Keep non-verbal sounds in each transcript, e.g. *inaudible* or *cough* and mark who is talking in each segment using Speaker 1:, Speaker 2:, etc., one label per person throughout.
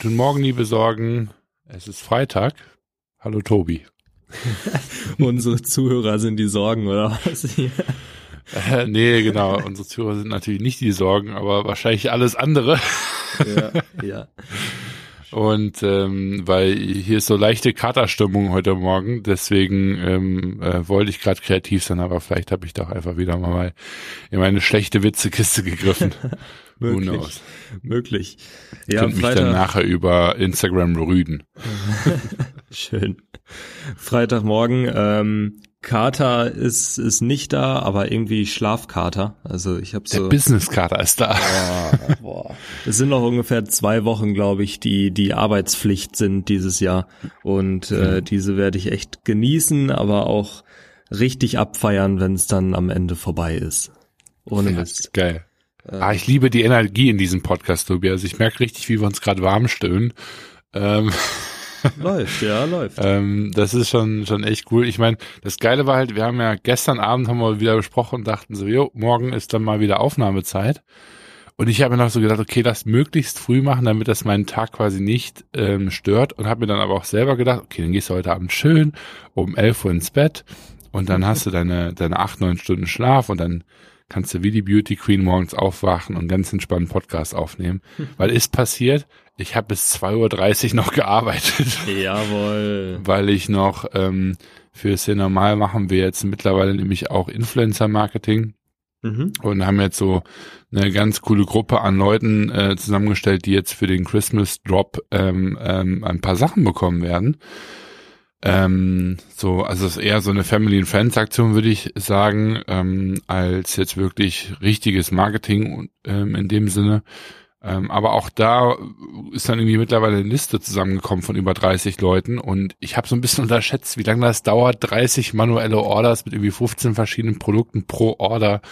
Speaker 1: Guten Morgen, liebe Sorgen. Es ist Freitag. Hallo Tobi. *laughs*
Speaker 2: Unsere Zuhörer sind die Sorgen, oder was? *laughs*
Speaker 1: Äh, nee, genau. Unsere Zuhörer sind natürlich nicht die Sorgen, aber wahrscheinlich alles andere.
Speaker 2: Ja, ja. *laughs*
Speaker 1: Und ähm, weil hier ist so leichte Katerstimmung heute Morgen, deswegen ähm, äh, wollte ich gerade kreativ sein, aber vielleicht habe ich doch einfach wieder mal in meine schlechte Witzekiste gegriffen. *laughs*
Speaker 2: möglich. Möglich.
Speaker 1: Ja, Könnt mich dann nachher über Instagram rüden. *laughs*
Speaker 2: Schön. Freitagmorgen, ähm, Kater ist ist nicht da, aber irgendwie Schlafkater. Also ich habe so.
Speaker 1: Der Business Kater ist da.
Speaker 2: Boah, boah. Es sind noch ungefähr zwei Wochen, glaube ich, die die Arbeitspflicht sind dieses Jahr und äh, diese werde ich echt genießen, aber auch richtig abfeiern, wenn es dann am Ende vorbei ist. Ohne Mist.
Speaker 1: Geil. Äh, ah, ich liebe die Energie in diesem Podcast, Tobi. Also ich merke richtig, wie wir uns gerade warm stöhnen. Ähm. *laughs*
Speaker 2: läuft, ja, läuft.
Speaker 1: ähm, das ist schon, schon echt cool. Ich meine, das Geile war halt, wir haben ja gestern Abend haben wir wieder besprochen und dachten so, jo, morgen ist dann mal wieder Aufnahmezeit. Und ich habe mir noch so gedacht, okay, das möglichst früh machen, damit das meinen Tag quasi nicht ähm, stört. Und habe mir dann aber auch selber gedacht, okay, dann gehst du heute Abend schön um 11 Uhr ins Bett und dann hast du deine, deine acht, neun Stunden Schlaf und dann kannst du wie die Beauty Queen morgens aufwachen und ganz entspannt Podcast aufnehmen. Weil ist passiert, ich habe bis 2.30 Uhr noch gearbeitet. *laughs*
Speaker 2: Jawohl.
Speaker 1: Weil ich noch ähm, für sehr normal machen wir jetzt mittlerweile nämlich auch Influencer-Marketing. Mhm. Und haben jetzt so eine ganz coole Gruppe an Leuten äh, zusammengestellt, die jetzt für den Christmas Drop ähm, ähm, ein paar Sachen bekommen werden. Ähm, so, also es ist eher so eine Family and Friends Aktion, würde ich sagen, ähm, als jetzt wirklich richtiges Marketing ähm, in dem Sinne. Ähm, aber auch da ist dann irgendwie mittlerweile eine Liste zusammengekommen von über 30 Leuten und ich habe so ein bisschen *laughs* unterschätzt, wie lange das dauert, 30 manuelle Orders mit irgendwie 15 verschiedenen Produkten pro Order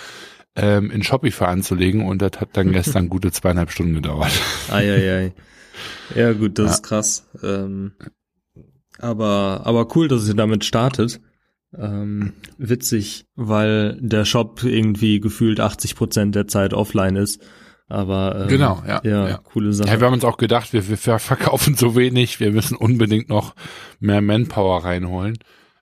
Speaker 1: ähm, in Shopify anzulegen und das hat dann *laughs* gestern gute zweieinhalb Stunden gedauert.
Speaker 2: Eieiei. Ja gut, das ja. ist krass. Ähm, aber, aber cool, dass ihr damit startet. Ähm, witzig, weil der Shop irgendwie gefühlt 80 Prozent der Zeit offline ist. Aber
Speaker 1: ähm, genau, ja,
Speaker 2: ja, ja, coole Sache.
Speaker 1: Ja, wir haben uns auch gedacht, wir, wir *laughs* verkaufen so wenig, wir müssen unbedingt noch mehr Manpower reinholen.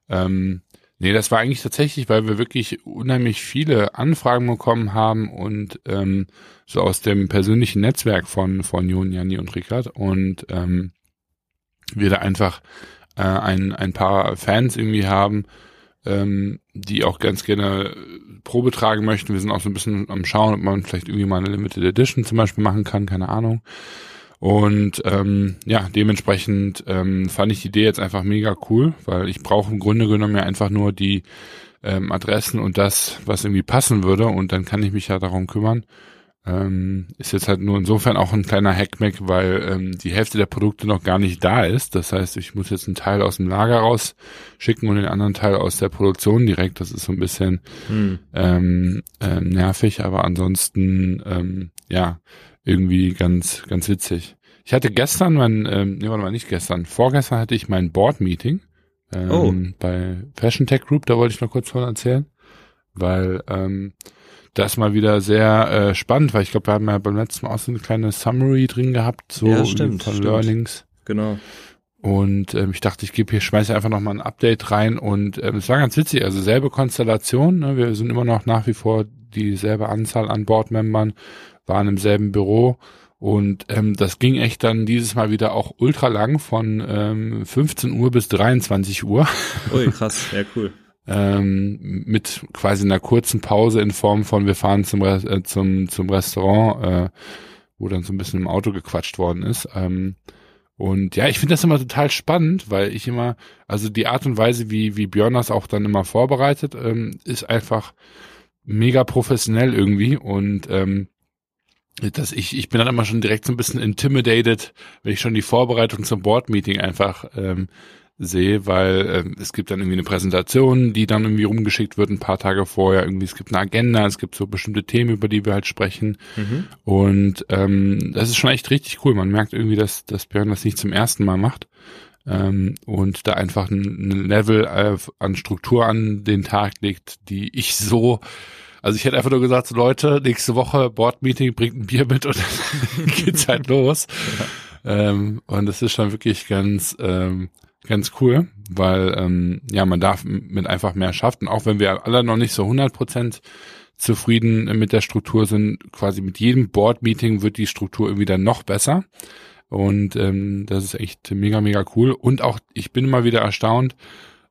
Speaker 1: Ähm, nee, das war eigentlich tatsächlich, weil wir wirklich unheimlich viele Anfragen bekommen haben und ähm, so aus dem persönlichen Netzwerk von von Jon, Janni und Rickard und ähm, wir da einfach äh, ein, ein paar Fans irgendwie haben, ähm, die auch ganz gerne Probe tragen möchten. Wir sind auch so ein bisschen am Schauen, ob man vielleicht irgendwie mal eine Limited Edition zum Beispiel machen kann, keine Ahnung. Und ähm, ja, dementsprechend ähm, fand ich die Idee jetzt einfach mega cool, weil ich brauche im Grunde genommen ja einfach nur die ähm, Adressen und das, was irgendwie passen würde und dann kann ich mich ja darum kümmern. Ähm, ist jetzt halt nur insofern auch ein kleiner Hackmack, weil ähm, die Hälfte der Produkte noch gar nicht da ist. Das heißt, ich muss jetzt einen Teil aus dem Lager rausschicken und den anderen Teil aus der Produktion direkt. Das ist so ein bisschen hm. ähm, ähm, nervig, aber ansonsten ähm, ja irgendwie ganz ganz witzig. Ich hatte gestern mein, ähm, nee, warte mal, nicht gestern, vorgestern hatte ich mein Board-Meeting ähm, oh. bei Fashion Tech Group, da wollte ich noch kurz von erzählen, weil ähm, das mal wieder sehr äh, spannend, weil ich glaube, wir haben ja beim letzten Mal auch so eine kleine Summary drin gehabt, so
Speaker 2: ja, stimmt,
Speaker 1: von
Speaker 2: stimmt.
Speaker 1: Learnings.
Speaker 2: Genau.
Speaker 1: Und ähm, ich dachte, ich gebe hier, schmeiße einfach nochmal ein Update rein und ähm, es war ganz witzig, also selbe Konstellation, ne? wir sind immer noch nach wie vor dieselbe Anzahl an Boardmembern, waren im selben Büro und ähm, das ging echt dann dieses Mal wieder auch ultra lang von ähm, 15 Uhr bis 23 Uhr.
Speaker 2: Ui, krass, ja cool
Speaker 1: ähm, mit quasi einer kurzen Pause in Form von wir fahren zum äh, zum zum Restaurant, äh, wo dann so ein bisschen im Auto gequatscht worden ist. Ähm, und ja, ich finde das immer total spannend, weil ich immer, also die Art und Weise, wie wie Björn das auch dann immer vorbereitet, ähm, ist einfach mega professionell irgendwie und ähm, dass ich, ich bin dann immer schon direkt so ein bisschen intimidated, wenn ich schon die Vorbereitung zum Board-Meeting einfach ähm, sehe, weil äh, es gibt dann irgendwie eine Präsentation, die dann irgendwie rumgeschickt wird ein paar Tage vorher. Irgendwie es gibt eine Agenda, es gibt so bestimmte Themen, über die wir halt sprechen. Mhm. Und ähm, das ist schon echt richtig cool. Man merkt irgendwie, dass, dass Björn das nicht zum ersten Mal macht. Ähm, und da einfach ein, ein Level äh, an Struktur an den Tag legt, die ich so also ich hätte einfach nur gesagt, so Leute, nächste Woche Board-Meeting, bringt ein Bier mit und dann *laughs* geht's halt los. *laughs* ähm, und das ist schon wirklich ganz, ähm, ganz cool, weil ähm, ja, man darf mit einfach mehr schaffen, auch wenn wir alle noch nicht so 100 Prozent zufrieden mit der Struktur sind. Quasi mit jedem Board-Meeting wird die Struktur irgendwie dann noch besser. Und ähm, das ist echt mega, mega cool. Und auch, ich bin immer wieder erstaunt,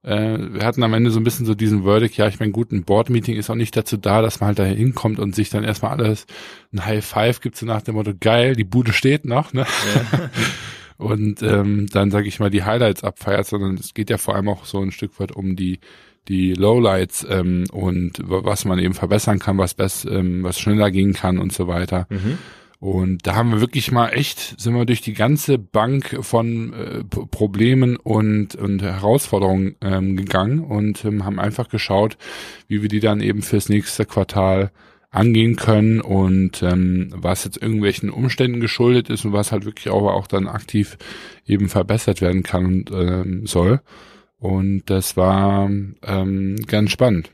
Speaker 1: äh, wir hatten am Ende so ein bisschen so diesen Verdict, ja, ich meine, gut, ein Board-Meeting ist auch nicht dazu da, dass man halt da hinkommt und sich dann erstmal alles ein High Five gibt, so nach dem Motto, geil, die Bude steht noch, ne? Ja. *laughs* und ähm, dann sage ich mal die Highlights abfeiert, sondern es geht ja vor allem auch so ein Stück weit um die die Lowlights ähm, und was man eben verbessern kann, was best, ähm, was schneller gehen kann und so weiter. Mhm. Und da haben wir wirklich mal echt, sind wir durch die ganze Bank von äh, Problemen und, und Herausforderungen ähm, gegangen und ähm, haben einfach geschaut, wie wir die dann eben fürs nächste Quartal angehen können und ähm, was jetzt irgendwelchen Umständen geschuldet ist und was halt wirklich auch, auch dann aktiv eben verbessert werden kann und ähm, soll. Und das war ähm, ganz spannend.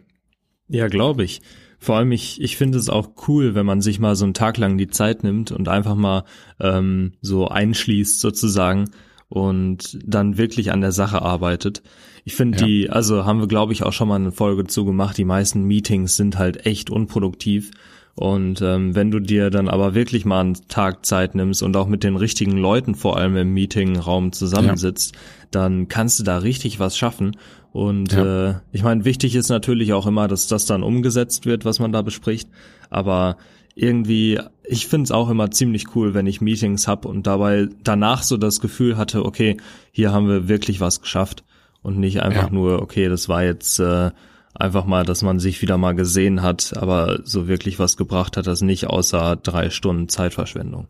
Speaker 2: Ja, glaube ich. Vor allem, ich, ich finde es auch cool, wenn man sich mal so einen Tag lang die Zeit nimmt und einfach mal ähm, so einschließt sozusagen und dann wirklich an der Sache arbeitet. Ich finde ja. die, also haben wir glaube ich auch schon mal eine Folge zu gemacht, die meisten Meetings sind halt echt unproduktiv und ähm, wenn du dir dann aber wirklich mal einen Tag Zeit nimmst und auch mit den richtigen Leuten vor allem im Meetingraum zusammensitzt, ja. dann kannst du da richtig was schaffen. Und ja. äh, ich meine, wichtig ist natürlich auch immer, dass das dann umgesetzt wird, was man da bespricht. Aber irgendwie, ich finde es auch immer ziemlich cool, wenn ich Meetings hab und dabei danach so das Gefühl hatte, okay, hier haben wir wirklich was geschafft und nicht einfach ja. nur, okay, das war jetzt äh, einfach mal, dass man sich wieder mal gesehen hat, aber so wirklich was gebracht hat das nicht, außer drei Stunden Zeitverschwendung.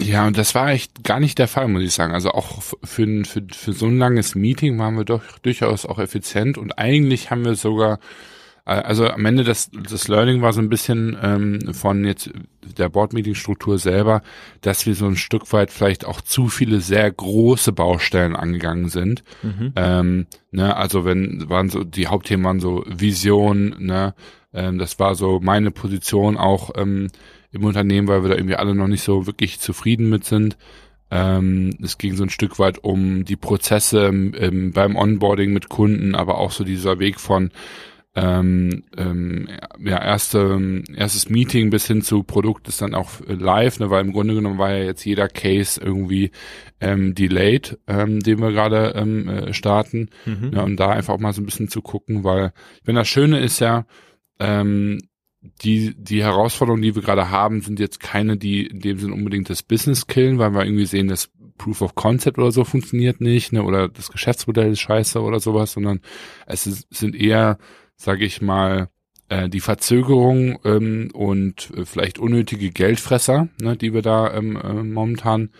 Speaker 1: Ja, und das war echt gar nicht der Fall, muss ich sagen. Also auch für, für, für so ein langes Meeting waren wir doch durchaus auch effizient und eigentlich haben wir sogar also am Ende das, das Learning war so ein bisschen ähm, von jetzt der Board-Meeting-Struktur selber, dass wir so ein Stück weit vielleicht auch zu viele sehr große Baustellen angegangen sind. Mhm. Ähm, ne, also wenn waren so die Hauptthemen waren so Vision, ne, ähm, das war so meine Position auch ähm, im Unternehmen, weil wir da irgendwie alle noch nicht so wirklich zufrieden mit sind. Ähm, es ging so ein Stück weit um die Prozesse ähm, beim Onboarding mit Kunden, aber auch so dieser Weg von ähm, ähm, ja, erste, erstes Meeting bis hin zu Produkt ist dann auch live, ne, weil im Grunde genommen war ja jetzt jeder Case irgendwie ähm, delayed, ähm, den wir gerade ähm, äh, starten. Mhm. Ja, und da einfach auch mal so ein bisschen zu gucken, weil wenn das Schöne ist ja, ähm, die, die Herausforderungen, die wir gerade haben, sind jetzt keine, die in dem Sinne unbedingt das Business killen, weil wir irgendwie sehen, dass Proof of Concept oder so funktioniert nicht, ne, oder das Geschäftsmodell ist scheiße oder sowas, sondern es ist, sind eher sage ich mal, äh, die Verzögerung ähm, und äh, vielleicht unnötige Geldfresser, ne, die wir da ähm, äh, momentan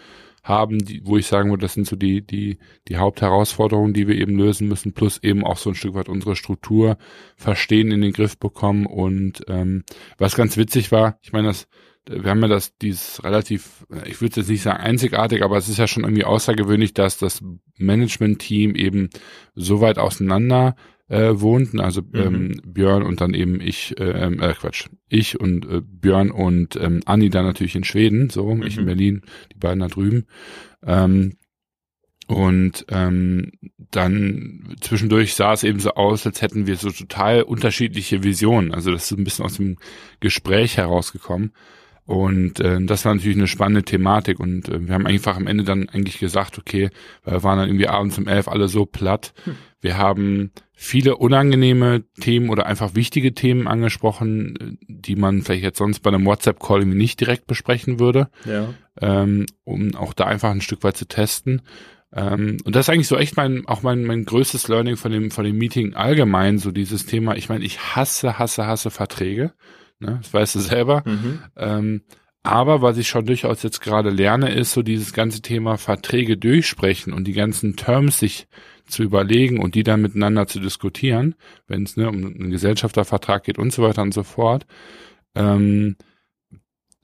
Speaker 1: haben, die, wo ich sagen würde, das sind so die, die, die Hauptherausforderungen, die wir eben lösen müssen, plus eben auch so ein Stück weit unsere Struktur verstehen, in den Griff bekommen. Und ähm, was ganz witzig war, ich meine, das, wir haben ja das, dieses relativ, ich würde jetzt nicht sagen einzigartig, aber es ist ja schon irgendwie außergewöhnlich, dass das Management-Team eben so weit auseinander äh, wohnten, also mhm. ähm, Björn und dann eben ich, äh, ähm, äh, Quatsch, ich und äh, Björn und ähm, Anni dann natürlich in Schweden, so, mhm. ich in Berlin, die beiden da drüben. Ähm, und ähm, dann zwischendurch sah es eben so aus, als hätten wir so total unterschiedliche Visionen. Also das ist ein bisschen aus dem Gespräch herausgekommen. Und äh, das war natürlich eine spannende Thematik und äh, wir haben einfach am Ende dann eigentlich gesagt, okay, weil wir waren dann irgendwie abends um elf alle so platt. Hm. Wir haben viele unangenehme Themen oder einfach wichtige Themen angesprochen, die man vielleicht jetzt sonst bei einem WhatsApp-Call nicht direkt besprechen würde, ja. ähm, um auch da einfach ein Stück weit zu testen. Ähm, und das ist eigentlich so echt mein, auch mein, mein größtes Learning von dem, von dem Meeting allgemein, so dieses Thema. Ich meine, ich hasse, hasse, hasse Verträge. Ne? Das weißt du selber. Mhm. Ähm, aber was ich schon durchaus jetzt gerade lerne, ist so dieses ganze Thema Verträge durchsprechen und die ganzen Terms sich zu überlegen und die dann miteinander zu diskutieren, wenn es ne, um einen Gesellschaftervertrag geht und so weiter und so fort, ähm,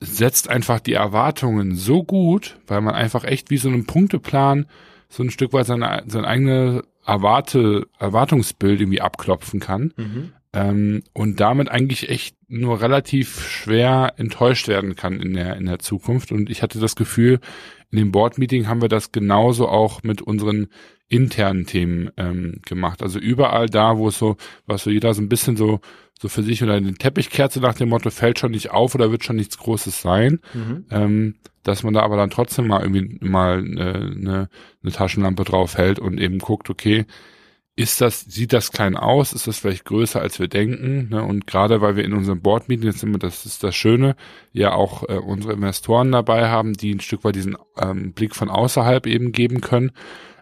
Speaker 1: setzt einfach die Erwartungen so gut, weil man einfach echt wie so einen Punkteplan so ein Stück weit seine, sein eigene Erwarte, Erwartungsbild irgendwie abklopfen kann, mhm. ähm, und damit eigentlich echt nur relativ schwer enttäuscht werden kann in der in der Zukunft. Und ich hatte das Gefühl, in dem Board-Meeting haben wir das genauso auch mit unseren internen Themen ähm, gemacht. Also überall da, wo es so, was so jeder so ein bisschen so so für sich oder den Teppichkerze nach dem Motto fällt schon nicht auf oder wird schon nichts Großes sein, mhm. ähm, dass man da aber dann trotzdem mal irgendwie mal äh, eine, eine Taschenlampe drauf hält und eben guckt, okay, ist das, sieht das klein aus, ist das vielleicht größer als wir denken, ne? und gerade weil wir in unserem Board-Meeting, jetzt immer, das ist das Schöne, ja auch äh, unsere Investoren dabei haben, die ein Stück weit diesen ähm, Blick von außerhalb eben geben können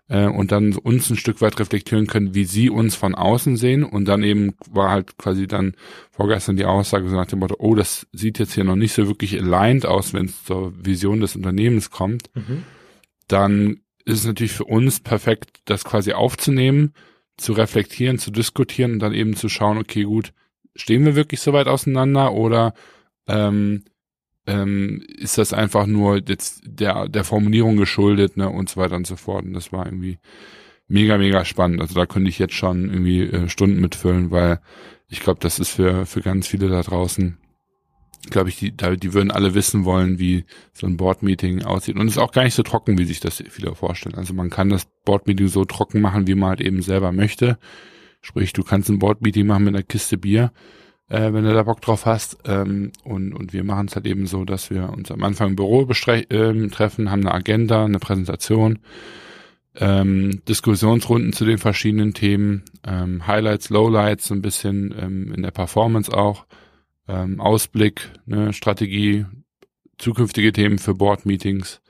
Speaker 1: äh, und dann uns ein Stück weit reflektieren können, wie sie uns von außen sehen und dann eben war halt quasi dann vorgestern die Aussage so nach dem Motto, oh, das sieht jetzt hier noch nicht so wirklich aligned aus, wenn es zur Vision des Unternehmens kommt, mhm. dann ist es natürlich für uns perfekt, das quasi aufzunehmen, zu reflektieren, zu diskutieren und dann eben zu schauen, okay, gut, stehen wir wirklich so weit auseinander oder ähm, ähm, ist das einfach nur jetzt der, der Formulierung geschuldet, ne, und so weiter und so fort. Und das war irgendwie mega, mega spannend. Also da könnte ich jetzt schon irgendwie äh, Stunden mitfüllen, weil ich glaube, das ist für, für ganz viele da draußen glaube ich, die, die würden alle wissen wollen, wie so ein Board-Meeting aussieht. Und es ist auch gar nicht so trocken, wie sich das viele vorstellen. Also man kann das Board-Meeting so trocken machen, wie man halt eben selber möchte. Sprich, du kannst ein Board-Meeting machen mit einer Kiste Bier, äh, wenn du da Bock drauf hast. Ähm, und, und wir machen es halt eben so, dass wir uns am Anfang im Büro ähm, treffen, haben eine Agenda, eine Präsentation, ähm, Diskussionsrunden zu den verschiedenen Themen, ähm, Highlights, Lowlights, so ein bisschen ähm, in der Performance auch ähm, Ausblick, ne, Strategie, zukünftige Themen für Board-Meetings.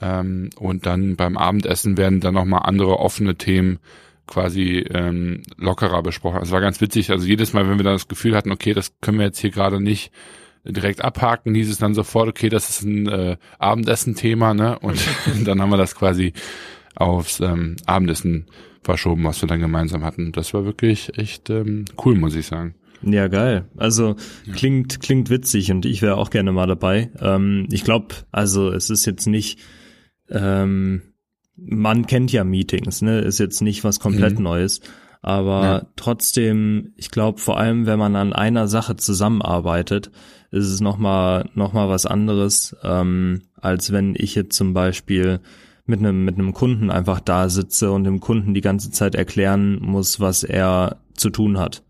Speaker 1: Ähm, und dann beim Abendessen werden dann nochmal andere offene Themen quasi ähm, lockerer besprochen. Also war ganz witzig. Also jedes Mal, wenn wir dann das Gefühl hatten, okay, das können wir jetzt hier gerade nicht direkt abhaken, hieß es dann sofort, okay, das ist ein äh, Abendessen-Thema, ne? Und *laughs* dann haben wir das quasi aufs ähm, Abendessen verschoben, was wir dann gemeinsam hatten. Das war wirklich echt ähm, cool, muss ich sagen.
Speaker 2: Ja, geil. Also ja. klingt klingt witzig und ich wäre auch gerne mal dabei. Ähm, ich glaube, also es ist jetzt nicht, ähm, man kennt ja Meetings, ne? Ist jetzt nicht was komplett mhm. Neues. Aber ja. trotzdem, ich glaube, vor allem, wenn man an einer Sache zusammenarbeitet, ist es nochmal noch mal was anderes, ähm, als wenn ich jetzt zum Beispiel mit einem mit einem Kunden einfach da sitze und dem Kunden die ganze Zeit erklären muss, was er zu tun hat.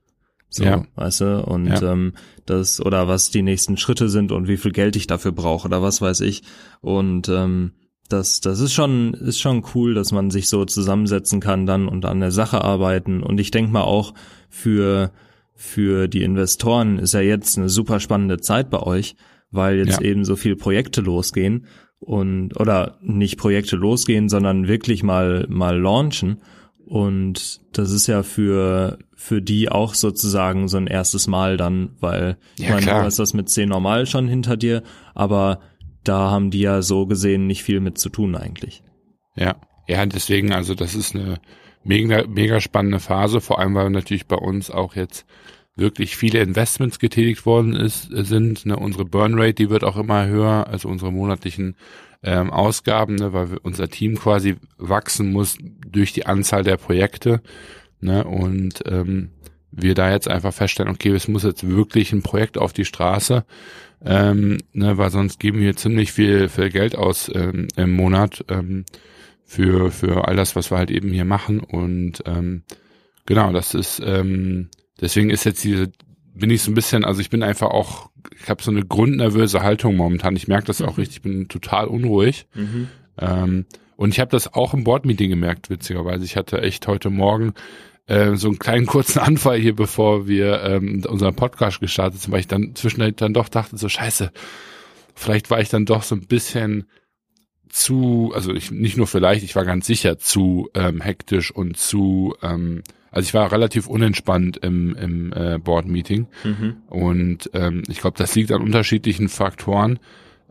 Speaker 2: So, ja. weißt du, und ja. ähm, das, oder was die nächsten Schritte sind und wie viel Geld ich dafür brauche oder was weiß ich. Und ähm, das, das ist schon, ist schon cool, dass man sich so zusammensetzen kann dann und an der Sache arbeiten. Und ich denke mal auch für, für die Investoren ist ja jetzt eine super spannende Zeit bei euch, weil jetzt ja. eben so viele Projekte losgehen und oder nicht Projekte losgehen, sondern wirklich mal mal launchen und das ist ja für, für die auch sozusagen so ein erstes Mal dann, weil ich ja, meine, klar. du hast das mit C normal schon hinter dir, aber da haben die ja so gesehen nicht viel mit zu tun eigentlich.
Speaker 1: Ja, ja, deswegen, also das ist eine mega, mega spannende Phase, vor allem weil natürlich bei uns auch jetzt wirklich viele Investments getätigt worden ist, sind. Ne, unsere Burnrate, die wird auch immer höher, also unsere monatlichen ähm, Ausgaben, ne, weil wir, unser Team quasi wachsen muss durch die Anzahl der Projekte. Ne, und ähm, wir da jetzt einfach feststellen, okay, es muss jetzt wirklich ein Projekt auf die Straße, ähm, ne, weil sonst geben wir ziemlich viel, viel Geld aus ähm, im Monat ähm, für, für all das, was wir halt eben hier machen. Und ähm, genau, das ist, ähm, deswegen ist jetzt diese, bin ich so ein bisschen, also ich bin einfach auch, ich habe so eine grundnervöse Haltung momentan. Ich merke das auch mhm. richtig, ich bin total unruhig. Mhm. Ähm, und ich habe das auch im Boardmeeting gemerkt, witzigerweise. Ich hatte echt heute Morgen äh, so einen kleinen kurzen Anfall hier, bevor wir ähm, unseren Podcast gestartet sind, weil ich dann zwischendurch dann doch dachte, so scheiße, vielleicht war ich dann doch so ein bisschen zu, also ich nicht nur vielleicht, ich war ganz sicher zu ähm, hektisch und zu ähm, also ich war relativ unentspannt im, im äh, Board-Meeting mhm. und ähm, ich glaube, das liegt an unterschiedlichen Faktoren.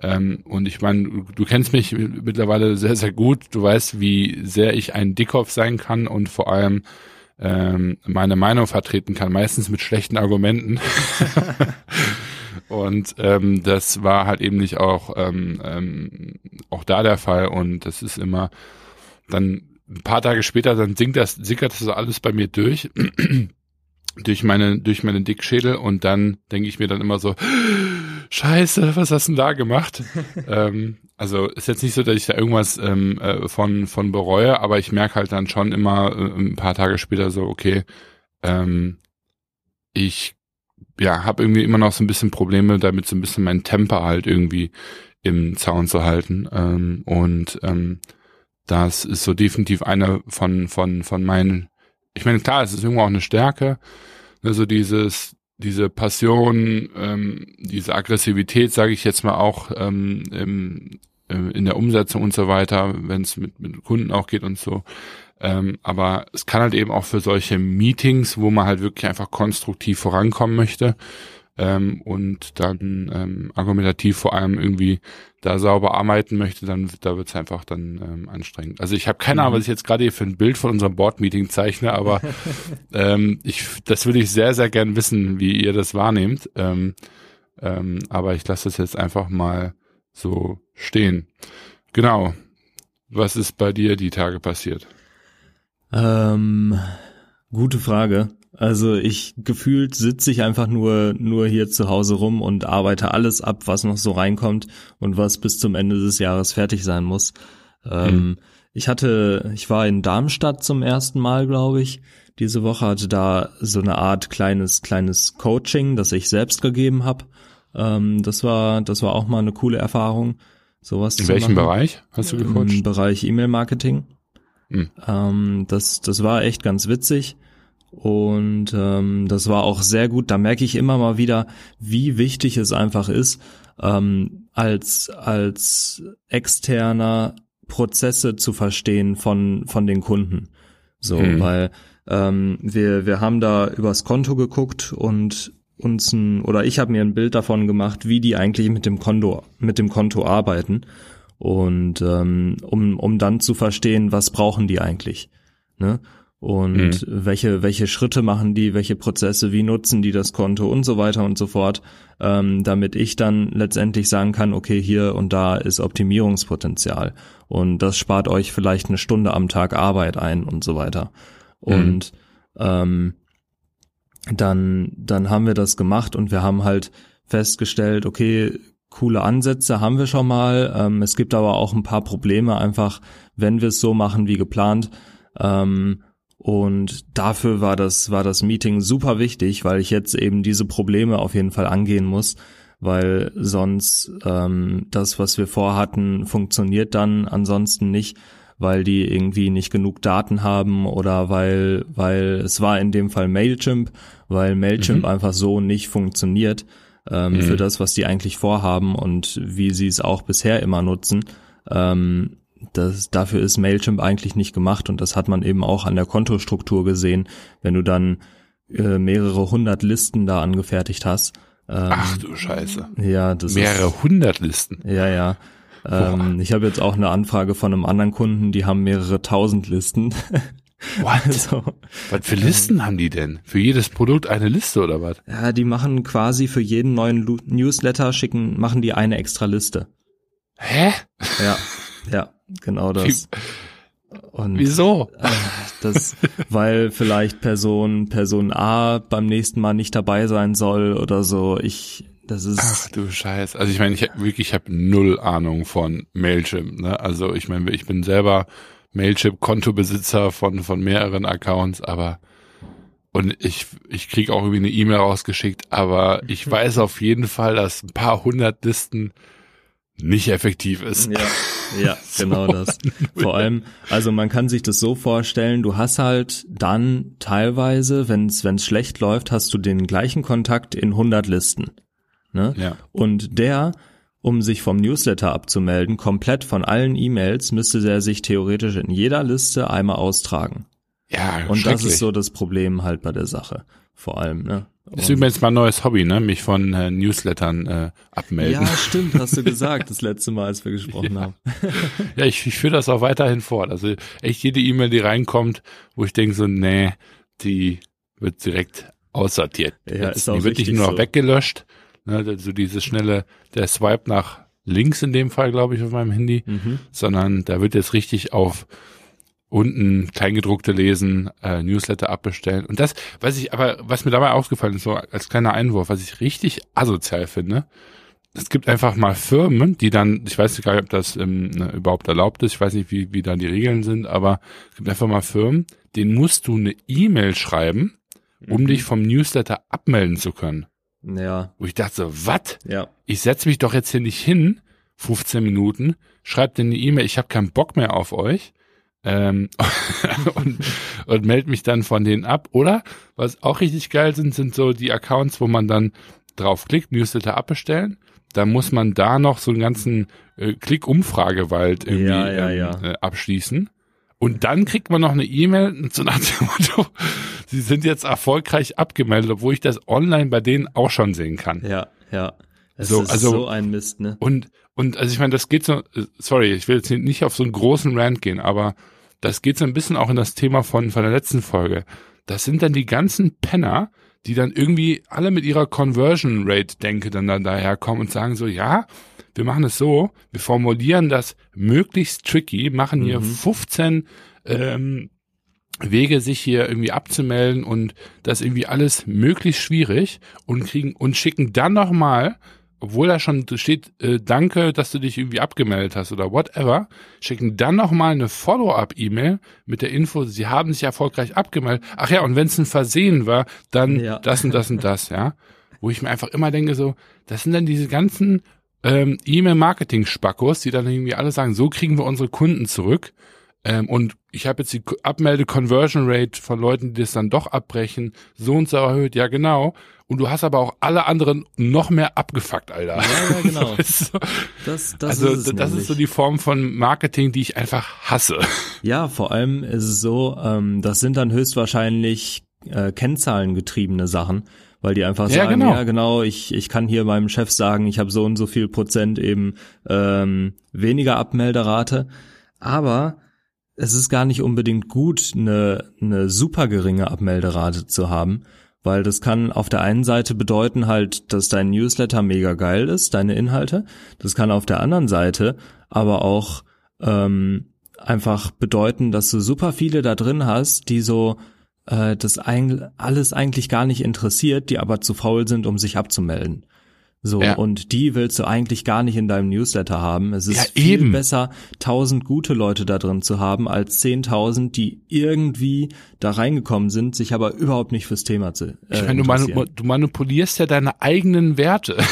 Speaker 1: Ähm, und ich meine, du, du, kennst mich mittlerweile sehr, sehr gut. Du weißt, wie sehr ich ein Dickkopf sein kann und vor allem ähm, meine Meinung vertreten kann, meistens mit schlechten Argumenten. *laughs* und ähm, das war halt eben nicht auch, ähm, ähm, auch da der Fall. Und das ist immer dann ein paar Tage später, dann sinkt das, sickert das alles bei mir durch. *clears throat* durch meine, durch meine Dickschädel und dann denke ich mir dann immer so, *gasps* Scheiße, was hast du denn da gemacht? *laughs* ähm, also ist jetzt nicht so, dass ich da irgendwas ähm, äh, von, von bereue, aber ich merke halt dann schon immer äh, ein paar Tage später so, okay, ähm, ich ja, habe irgendwie immer noch so ein bisschen Probleme damit, so ein bisschen mein Temper halt irgendwie im Zaun zu halten. Ähm, und ähm, das ist so definitiv eine von, von, von meinen, ich meine, klar, es ist irgendwo auch eine Stärke, ne, so dieses, diese Passion, ähm, diese Aggressivität, sage ich jetzt mal auch ähm, im, äh, in der Umsetzung und so weiter, wenn es mit, mit Kunden auch geht und so. Ähm, aber es kann halt eben auch für solche Meetings, wo man halt wirklich einfach konstruktiv vorankommen möchte ähm, und dann ähm, argumentativ vor allem irgendwie da sauber arbeiten möchte, dann da wird's einfach dann ähm, anstrengend. Also ich habe keine Ahnung, mhm. was ich jetzt gerade hier für ein Bild von unserem Board-Meeting zeichne, aber *laughs* ähm, ich, das würde ich sehr, sehr gern wissen, wie ihr das wahrnehmt. Ähm, ähm, aber ich lasse das jetzt einfach mal so stehen. Genau. Was ist bei dir die Tage passiert?
Speaker 2: Ähm, gute Frage. Also ich gefühlt sitze ich einfach nur nur hier zu Hause rum und arbeite alles ab, was noch so reinkommt und was bis zum Ende des Jahres fertig sein muss. Ähm, mhm. Ich hatte, ich war in Darmstadt zum ersten Mal, glaube ich. Diese Woche hatte da so eine Art kleines kleines Coaching, das ich selbst gegeben habe. Ähm, das war das war auch mal eine coole Erfahrung. Sowas
Speaker 1: in welchem machen. Bereich hast du gecoacht?
Speaker 2: Im Bereich E-Mail-Marketing. Mhm. Ähm, das, das war echt ganz witzig. Und ähm, das war auch sehr gut. Da merke ich immer mal wieder, wie wichtig es einfach ist, ähm, als, als externer Prozesse zu verstehen von, von den Kunden. So, mhm. weil ähm, wir, wir haben da übers Konto geguckt und uns ein, oder ich habe mir ein Bild davon gemacht, wie die eigentlich mit dem Konto, mit dem Konto arbeiten. Und ähm, um, um dann zu verstehen, was brauchen die eigentlich. Ne? Und mhm. welche, welche Schritte machen die, welche Prozesse, wie nutzen die das Konto und so weiter und so fort, ähm, damit ich dann letztendlich sagen kann, okay, hier und da ist Optimierungspotenzial. Und das spart euch vielleicht eine Stunde am Tag Arbeit ein und so weiter. Mhm. Und ähm, dann, dann haben wir das gemacht und wir haben halt festgestellt, okay, coole Ansätze haben wir schon mal. Ähm, es gibt aber auch ein paar Probleme einfach, wenn wir es so machen wie geplant. Ähm, und dafür war das, war das Meeting super wichtig, weil ich jetzt eben diese Probleme auf jeden Fall angehen muss, weil sonst ähm, das, was wir vorhatten, funktioniert dann ansonsten nicht, weil die irgendwie nicht genug Daten haben oder weil, weil es war in dem Fall Mailchimp, weil Mailchimp mhm. einfach so nicht funktioniert ähm, mhm. für das, was die eigentlich vorhaben und wie sie es auch bisher immer nutzen. Ähm, das, dafür ist Mailchimp eigentlich nicht gemacht und das hat man eben auch an der Kontostruktur gesehen, wenn du dann äh, mehrere hundert Listen da angefertigt hast.
Speaker 1: Ähm, Ach du Scheiße.
Speaker 2: Ja, das
Speaker 1: mehrere ist, hundert Listen.
Speaker 2: Ja, ja. Ähm, ich habe jetzt auch eine Anfrage von einem anderen Kunden, die haben mehrere tausend Listen. *laughs*
Speaker 1: What? Also, was für Listen ähm, haben die denn? Für jedes Produkt eine Liste oder was?
Speaker 2: Ja, die machen quasi für jeden neuen Newsletter schicken, machen die eine extra Liste.
Speaker 1: Hä?
Speaker 2: Ja, ja, genau das.
Speaker 1: Und Wieso?
Speaker 2: Äh, das, weil vielleicht Person Person A beim nächsten Mal nicht dabei sein soll oder so. Ich, das ist.
Speaker 1: Ach du Scheiß. Also ich meine, ich hab, wirklich, ich habe null Ahnung von Mailchimp. Ne? Also ich meine, ich bin selber Mailchimp-Kontobesitzer von, von mehreren Accounts, aber und ich, ich krieg auch irgendwie eine E-Mail rausgeschickt, aber ich mhm. weiß auf jeden Fall, dass ein paar hundert Listen nicht effektiv ist.
Speaker 2: Ja, ja *laughs* so. genau das. Vor allem, also man kann sich das so vorstellen, du hast halt dann teilweise, wenn es schlecht läuft, hast du den gleichen Kontakt in 100 Listen. Ne?
Speaker 1: Ja.
Speaker 2: Und der um sich vom Newsletter abzumelden, komplett von allen E-Mails, müsste der sich theoretisch in jeder Liste einmal austragen.
Speaker 1: Ja,
Speaker 2: Und das ist so das Problem halt bei der Sache. Vor allem, ne?
Speaker 1: Das ist übrigens mein neues Hobby, ne? Mich von äh, Newslettern äh, abmelden.
Speaker 2: Ja, stimmt, hast du gesagt, das letzte Mal, als wir gesprochen
Speaker 1: ja.
Speaker 2: haben. *laughs*
Speaker 1: ja, ich, ich führe das auch weiterhin fort. Also echt jede E-Mail, die reinkommt, wo ich denke so, nee, die wird direkt aussortiert.
Speaker 2: Ja, ist auch
Speaker 1: die wird nicht nur noch
Speaker 2: so.
Speaker 1: weggelöscht, Ne, so dieses schnelle, der Swipe nach links in dem Fall, glaube ich, auf meinem Handy, mhm. sondern da wird jetzt richtig auf unten Kleingedruckte lesen, äh, Newsletter abbestellen. Und das, was ich, aber was mir dabei aufgefallen ist, so als kleiner Einwurf, was ich richtig asozial finde, es gibt einfach mal Firmen, die dann, ich weiß gar nicht, ob das ähm, ne, überhaupt erlaubt ist, ich weiß nicht, wie, wie da die Regeln sind, aber es gibt einfach mal Firmen, denen musst du eine E-Mail schreiben, um mhm. dich vom Newsletter abmelden zu können.
Speaker 2: Ja.
Speaker 1: Wo ich dachte so, was?
Speaker 2: Ja.
Speaker 1: Ich setze mich doch jetzt hier nicht hin, 15 Minuten, schreibt dir eine E-Mail, ich habe keinen Bock mehr auf euch ähm, *laughs* und, und melde mich dann von denen ab. Oder was auch richtig geil sind, sind so die Accounts, wo man dann draufklickt, Newsletter abbestellen. Da muss man da noch so einen ganzen äh, Klick-Umfragewald irgendwie
Speaker 2: ja, ja, ja.
Speaker 1: Ähm, äh, abschließen. Und dann kriegt man noch eine E-Mail *laughs* so nach dem Motto, sie sind jetzt erfolgreich abgemeldet, obwohl ich das online bei denen auch schon sehen kann.
Speaker 2: Ja, ja.
Speaker 1: Es so,
Speaker 2: ist
Speaker 1: also,
Speaker 2: so ein Mist, ne?
Speaker 1: Und, und also ich meine, das geht so, sorry, ich will jetzt nicht auf so einen großen Rant gehen, aber das geht so ein bisschen auch in das Thema von, von der letzten Folge. Das sind dann die ganzen Penner, die dann irgendwie alle mit ihrer Conversion Rate Denke dann, dann daherkommen und sagen so, ja, wir machen es so, wir formulieren das möglichst tricky, machen hier mhm. 15 ähm, Wege, sich hier irgendwie abzumelden und das irgendwie alles möglichst schwierig und kriegen und schicken dann nochmal obwohl da schon steht, äh, danke, dass du dich irgendwie abgemeldet hast oder whatever, schicken dann nochmal eine Follow-up-E-Mail mit der Info, sie haben sich erfolgreich abgemeldet. Ach ja, und wenn es ein Versehen war, dann ja. *laughs* das und das und das, ja. Wo ich mir einfach immer denke, so, das sind dann diese ganzen ähm, E-Mail-Marketing-Spackos, die dann irgendwie alle sagen, so kriegen wir unsere Kunden zurück. Ähm, und ich habe jetzt die Abmelde-Conversion-Rate von Leuten, die das dann doch abbrechen, so und so erhöht. Ja, genau und du hast aber auch alle anderen noch mehr abgefuckt, Alter.
Speaker 2: Ja, ja *laughs* genau.
Speaker 1: das, das, das also ist das nämlich. ist so die Form von Marketing, die ich einfach hasse.
Speaker 2: Ja, vor allem ist es so, ähm, das sind dann höchstwahrscheinlich äh, kennzahlengetriebene Sachen, weil die einfach ja, sagen, genau. ja genau, ich, ich kann hier meinem Chef sagen, ich habe so und so viel Prozent eben ähm, weniger Abmelderate, aber es ist gar nicht unbedingt gut, eine, eine super geringe Abmelderate zu haben, weil das kann auf der einen Seite bedeuten halt, dass dein Newsletter mega geil ist, deine Inhalte. Das kann auf der anderen Seite aber auch ähm, einfach bedeuten, dass du super viele da drin hast, die so äh, das ein, alles eigentlich gar nicht interessiert, die aber zu faul sind, um sich abzumelden. So, ja. und die willst du eigentlich gar nicht in deinem Newsletter haben. Es ist ja, viel eben. besser, tausend gute Leute da drin zu haben, als zehntausend, die irgendwie da reingekommen sind, sich aber überhaupt nicht fürs Thema zu.
Speaker 1: Äh, ich meine, du, du, manipulierst ja deine eigenen Werte. *laughs*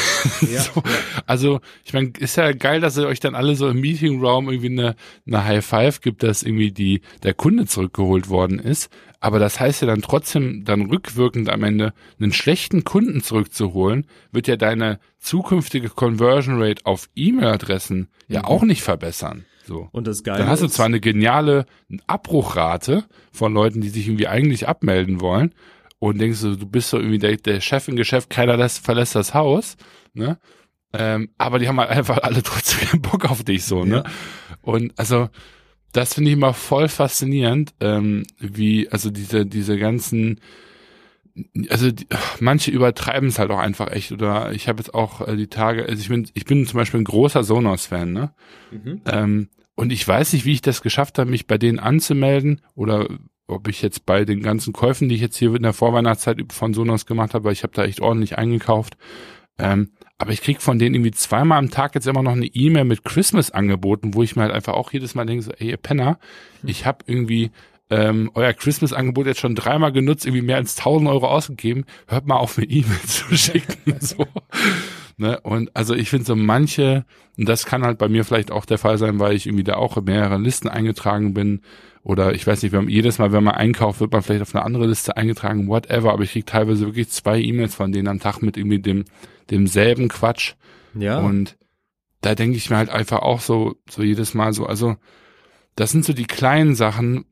Speaker 1: Ja, so. Also, ich meine, ist ja geil, dass ihr euch dann alle so im Meetingraum irgendwie eine, eine High Five gibt, dass irgendwie die, der Kunde zurückgeholt worden ist. Aber das heißt ja dann trotzdem, dann rückwirkend am Ende einen schlechten Kunden zurückzuholen, wird ja deine zukünftige Conversion Rate auf E-Mail-Adressen mhm. ja auch nicht verbessern. So.
Speaker 2: Und das Geile
Speaker 1: Dann hast du zwar eine geniale Abbruchrate von Leuten, die sich irgendwie eigentlich abmelden wollen und denkst du, du bist so irgendwie der, der Chef im Geschäft, keiner lässt, verlässt das Haus, ne? Ähm, aber die haben halt einfach alle *laughs* trotzdem Bock auf dich so, ne? Ja. Und also das finde ich immer voll faszinierend, ähm, wie, also diese, diese ganzen, also die, manche übertreiben es halt auch einfach echt. Oder ich habe jetzt auch äh, die Tage, also ich bin, ich bin zum Beispiel ein großer Sonos-Fan, ne? Mhm. Ähm, und ich weiß nicht, wie ich das geschafft habe, mich bei denen anzumelden oder ob ich jetzt bei den ganzen Käufen, die ich jetzt hier in der Vorweihnachtszeit von Sonos gemacht habe, weil ich habe da echt ordentlich eingekauft. Ähm, aber ich krieg von denen irgendwie zweimal am Tag jetzt immer noch eine E-Mail mit Christmas-Angeboten, wo ich mir halt einfach auch jedes Mal denke, so, ey, ihr Penner, hm. ich habe irgendwie ähm, euer Christmas-Angebot jetzt schon dreimal genutzt, irgendwie mehr als 1000 Euro ausgegeben, hört mal auf, mir E-Mails zu *laughs* schicken. so. Ne? Und also ich finde so manche, und das kann halt bei mir vielleicht auch der Fall sein, weil ich irgendwie da auch in mehrere Listen eingetragen bin, oder ich weiß nicht, wir haben jedes Mal, wenn man einkauft, wird man vielleicht auf eine andere Liste eingetragen, whatever, aber ich krieg teilweise wirklich zwei E-Mails von denen am Tag mit irgendwie dem demselben Quatsch.
Speaker 2: Ja.
Speaker 1: Und da denke ich mir halt einfach auch so, so jedes Mal so, also das sind so die kleinen Sachen,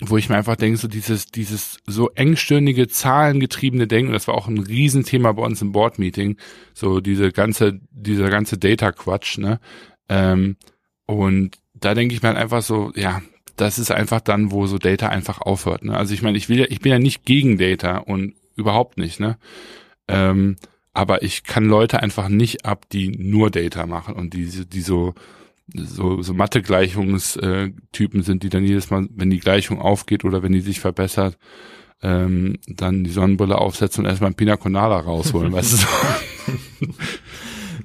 Speaker 1: wo ich mir einfach denke, so dieses, dieses so engstirnige, zahlengetriebene Denken, das war auch ein Riesenthema bei uns im Board-Meeting, so diese ganze, dieser ganze Data-Quatsch, ne? Ähm, und da denke ich mir halt einfach so, ja, das ist einfach dann, wo so Data einfach aufhört. Ne? Also ich meine, ich will ja, ich bin ja nicht gegen Data und überhaupt nicht, ne? Ähm, aber ich kann Leute einfach nicht ab, die nur Data machen und die, die so so, so Mathe-Gleichungstypen sind, die dann jedes Mal, wenn die Gleichung aufgeht oder wenn die sich verbessert, ähm, dann die Sonnenbrille aufsetzen und erstmal ein Pina Colada rausholen, weißt du so. *laughs*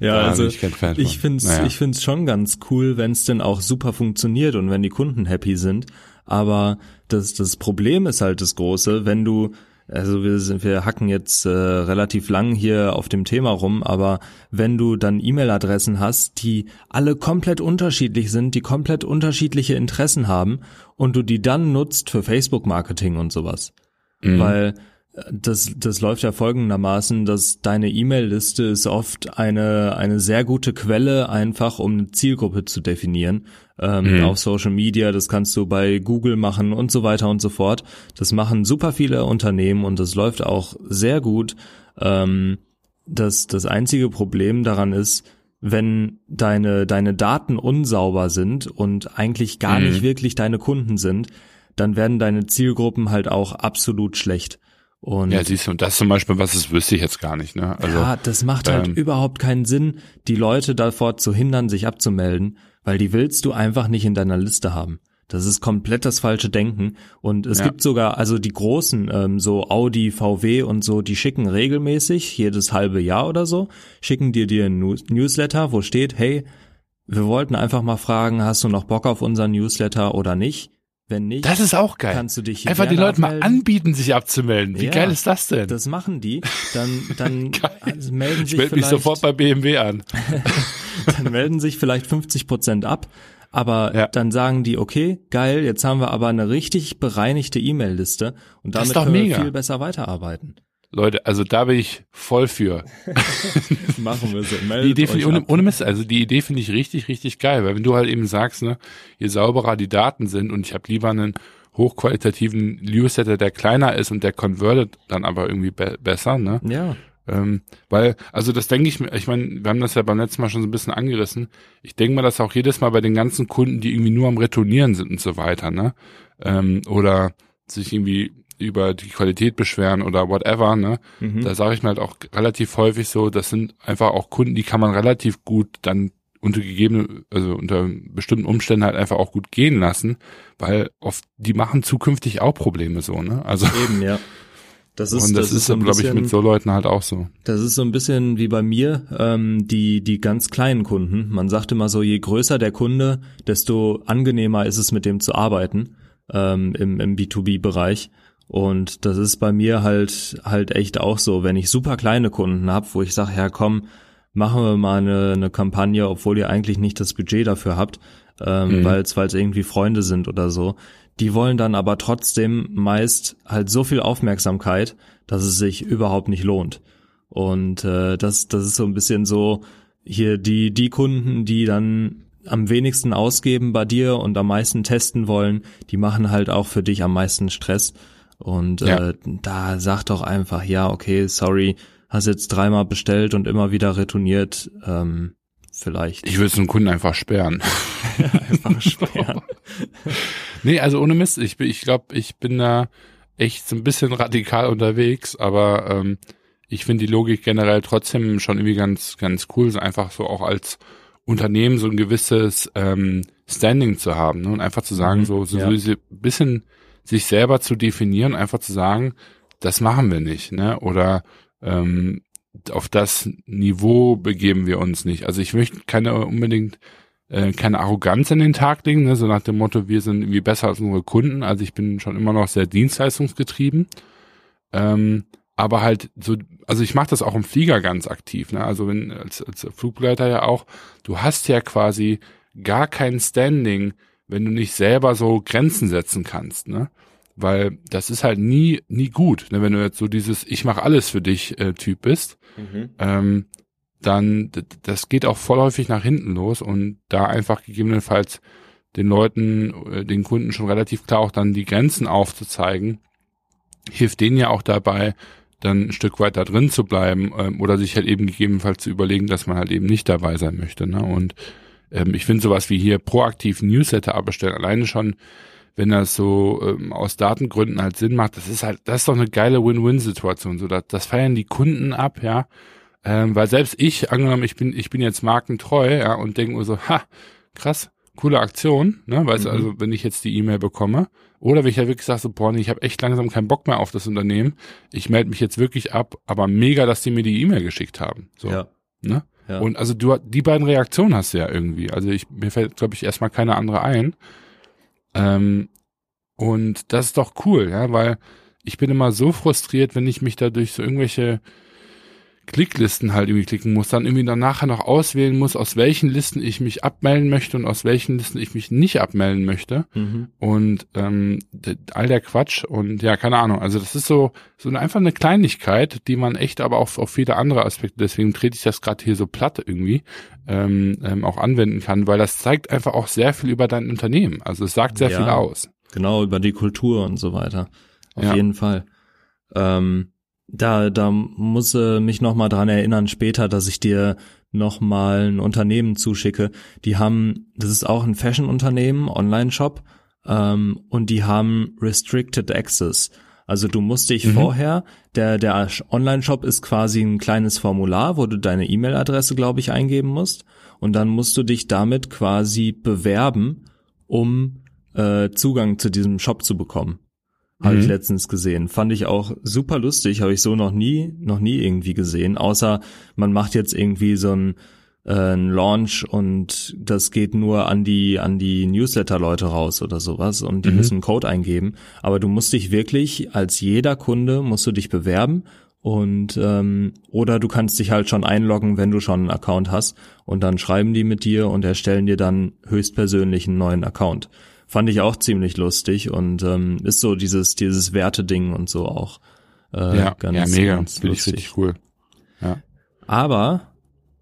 Speaker 2: Ja, also ich, ich finde es naja. ich find's schon ganz cool, wenn es denn auch super funktioniert und wenn die Kunden happy sind. Aber das, das Problem ist halt das Große, wenn du also wir sind, wir hacken jetzt äh, relativ lang hier auf dem Thema rum, aber wenn du dann E-Mail-Adressen hast, die alle komplett unterschiedlich sind, die komplett unterschiedliche Interessen haben und du die dann nutzt für Facebook-Marketing und sowas, mhm. weil das, das läuft ja folgendermaßen, dass deine E-Mail-Liste ist oft eine, eine sehr gute Quelle, einfach um eine Zielgruppe zu definieren. Ähm, mhm. Auf Social Media, das kannst du bei Google machen und so weiter und so fort. Das machen super viele Unternehmen und das läuft auch sehr gut. Ähm, das, das einzige Problem daran ist, wenn deine, deine Daten unsauber sind und eigentlich gar mhm. nicht wirklich deine Kunden sind, dann werden deine Zielgruppen halt auch absolut schlecht.
Speaker 1: Und ja, siehst du, und das zum Beispiel, was ist, wüsste ich jetzt gar nicht. Ne?
Speaker 2: Also, ja, das macht halt ähm, überhaupt keinen Sinn, die Leute davor zu hindern, sich abzumelden, weil die willst du einfach nicht in deiner Liste haben. Das ist komplett das falsche Denken. Und es ja. gibt sogar, also die großen, ähm, so Audi, VW und so, die schicken regelmäßig, jedes halbe Jahr oder so, schicken dir dir ein Newsletter, wo steht, hey, wir wollten einfach mal fragen, hast du noch Bock auf unseren Newsletter oder nicht? Wenn nicht,
Speaker 1: das ist auch geil.
Speaker 2: Kannst du dich
Speaker 1: einfach die Leute abmelden. mal anbieten, sich abzumelden. Wie ja, geil ist das denn?
Speaker 2: Das machen die. Dann, dann *laughs* also melden sich
Speaker 1: ich melde mich sofort bei BMW an. *laughs*
Speaker 2: dann melden sich vielleicht 50 Prozent ab. Aber ja. dann sagen die, okay, geil, jetzt haben wir aber eine richtig bereinigte E-Mail-Liste und damit können wir viel besser weiterarbeiten.
Speaker 1: Leute, also da bin ich voll für. *laughs*
Speaker 2: Machen wir so.
Speaker 1: die Idee finde ich ohne, ohne Mist, also die Idee finde ich richtig, richtig geil, weil wenn du halt eben sagst, ne, je sauberer die Daten sind und ich habe lieber einen hochqualitativen Newsletter, der kleiner ist und der convertet dann aber irgendwie be besser, ne?
Speaker 2: Ja.
Speaker 1: Ähm, weil, also das denke ich mir, ich meine, wir haben das ja beim letzten Mal schon so ein bisschen angerissen. Ich denke mal, dass auch jedes Mal bei den ganzen Kunden, die irgendwie nur am Retournieren sind und so weiter, ne? Ähm, oder sich irgendwie über die Qualität beschweren oder whatever, ne? Mhm. Da sage ich mir halt auch relativ häufig so, das sind einfach auch Kunden, die kann man relativ gut dann unter gegebenen, also unter bestimmten Umständen halt einfach auch gut gehen lassen, weil oft die machen zukünftig auch Probleme so, ne? Also
Speaker 2: eben ja.
Speaker 1: Das ist, und das, das ist, so glaube ich, mit so Leuten halt auch so.
Speaker 2: Das ist so ein bisschen wie bei mir, ähm, die, die ganz kleinen Kunden. Man sagt immer so, je größer der Kunde, desto angenehmer ist es, mit dem zu arbeiten ähm, im, im B2B-Bereich. Und das ist bei mir halt halt echt auch so, wenn ich super kleine Kunden habe, wo ich sage, ja komm, machen wir mal eine, eine Kampagne, obwohl ihr eigentlich nicht das Budget dafür habt, ähm, mhm. weil es irgendwie Freunde sind oder so. Die wollen dann aber trotzdem meist halt so viel Aufmerksamkeit, dass es sich überhaupt nicht lohnt. Und äh, das, das ist so ein bisschen so hier die, die Kunden, die dann am wenigsten ausgeben bei dir und am meisten testen wollen, die machen halt auch für dich am meisten Stress. Und ja. äh, da sag doch einfach, ja, okay, sorry, hast jetzt dreimal bestellt und immer wieder retourniert. Ähm, vielleicht.
Speaker 1: Ich würde es einen Kunden einfach sperren. *laughs*
Speaker 2: einfach sperren.
Speaker 1: nee, also ohne Mist, ich, ich glaube, ich bin da echt so ein bisschen radikal unterwegs, aber ähm, ich finde die Logik generell trotzdem schon irgendwie ganz, ganz cool, so einfach so auch als Unternehmen so ein gewisses ähm, Standing zu haben ne? und einfach zu sagen, mhm, so, so, ja. so ein bisschen sich selber zu definieren, einfach zu sagen, das machen wir nicht, ne? Oder ähm, auf das Niveau begeben wir uns nicht. Also ich möchte keine unbedingt äh, keine Arroganz in den Tag legen, ne? so nach dem Motto, wir sind irgendwie besser als unsere Kunden. Also ich bin schon immer noch sehr dienstleistungsgetrieben. Ähm, aber halt so, also ich mache das auch im Flieger ganz aktiv. Ne? Also wenn als, als Flugbegleiter ja auch, du hast ja quasi gar kein Standing wenn du nicht selber so Grenzen setzen kannst, ne? Weil das ist halt nie, nie gut, ne? wenn du jetzt so dieses Ich mache alles für dich äh, Typ bist, mhm. ähm, dann das geht auch voll häufig nach hinten los und da einfach gegebenenfalls den Leuten, äh, den Kunden schon relativ klar auch dann die Grenzen aufzuzeigen, hilft denen ja auch dabei, dann ein Stück weiter drin zu bleiben ähm, oder sich halt eben gegebenenfalls zu überlegen, dass man halt eben nicht dabei sein möchte. Ne? Und ähm, ich finde sowas wie hier proaktiv Newsletter abbestellen, alleine schon, wenn das so ähm, aus Datengründen halt Sinn macht, das ist halt, das ist doch eine geile Win-Win-Situation. So, das, das feiern die Kunden ab, ja. Ähm, weil selbst ich, angenommen, ich bin, ich bin jetzt markentreu, ja, und denke nur so, ha, krass, coole Aktion, ne? Weißt du,
Speaker 2: Mhm.
Speaker 1: also wenn ich jetzt die E-Mail bekomme, oder wenn ich ja wirklich sage, so, boah, nee, ich habe echt langsam keinen Bock mehr auf das Unternehmen, ich melde mich jetzt wirklich ab, aber mega, dass die mir die E-Mail geschickt haben. So,
Speaker 2: Ja.
Speaker 1: ne?
Speaker 2: Ja.
Speaker 1: Und also du die beiden Reaktionen hast du ja irgendwie. Also ich mir fällt, glaube ich, erstmal keine andere ein. Ähm, und das ist doch cool, ja, weil ich bin immer so frustriert, wenn ich mich da durch so irgendwelche Klicklisten halt irgendwie klicken muss, dann irgendwie dann nachher noch auswählen muss, aus welchen Listen ich mich abmelden möchte und aus welchen Listen ich mich nicht abmelden möchte
Speaker 2: Mhm.
Speaker 1: und ähm, all der Quatsch und ja, keine Ahnung. Also das ist so so einfach eine Kleinigkeit, die man echt aber auch auf viele andere Aspekte, deswegen trete ich das gerade hier so platt irgendwie, ähm, ähm, auch anwenden kann, weil das zeigt einfach auch sehr viel über dein Unternehmen. Also es sagt sehr
Speaker 2: Ja.
Speaker 1: viel aus.
Speaker 2: Genau, über die Kultur und so weiter. Auf
Speaker 1: Ja.
Speaker 2: jeden Fall. Ähm, da, da muss äh, mich noch mal dran erinnern später, dass ich dir noch mal ein Unternehmen zuschicke. Die haben, das ist auch ein Fashion-Unternehmen, Online-Shop, ähm, und die haben Restricted Access. Also du musst dich
Speaker 1: Mhm.
Speaker 2: vorher, der, der Online-Shop ist quasi ein kleines Formular, wo du deine E-Mail-Adresse, glaube ich, eingeben musst. Und dann musst du dich damit quasi bewerben, um äh, Zugang zu diesem Shop zu bekommen. Habe ich
Speaker 1: Mhm.
Speaker 2: letztens gesehen. Fand ich auch super lustig, habe ich so noch nie, noch nie irgendwie gesehen. Außer man macht jetzt irgendwie so ein, äh, ein Launch und das geht nur an die, an die Newsletter-Leute raus oder sowas und die
Speaker 1: Mhm.
Speaker 2: müssen einen Code eingeben. Aber du musst dich wirklich, als jeder Kunde, musst du dich bewerben und ähm, oder du kannst dich halt schon einloggen, wenn du schon einen Account hast und dann schreiben die mit dir und erstellen dir dann höchstpersönlich einen neuen Account. Fand ich auch ziemlich lustig und ähm, ist so dieses dieses Werteding und so auch äh,
Speaker 1: ja,
Speaker 2: ganz,
Speaker 1: ja, mega.
Speaker 2: ganz
Speaker 1: Finde ich
Speaker 2: lustig.
Speaker 1: richtig cool. Ja.
Speaker 2: Aber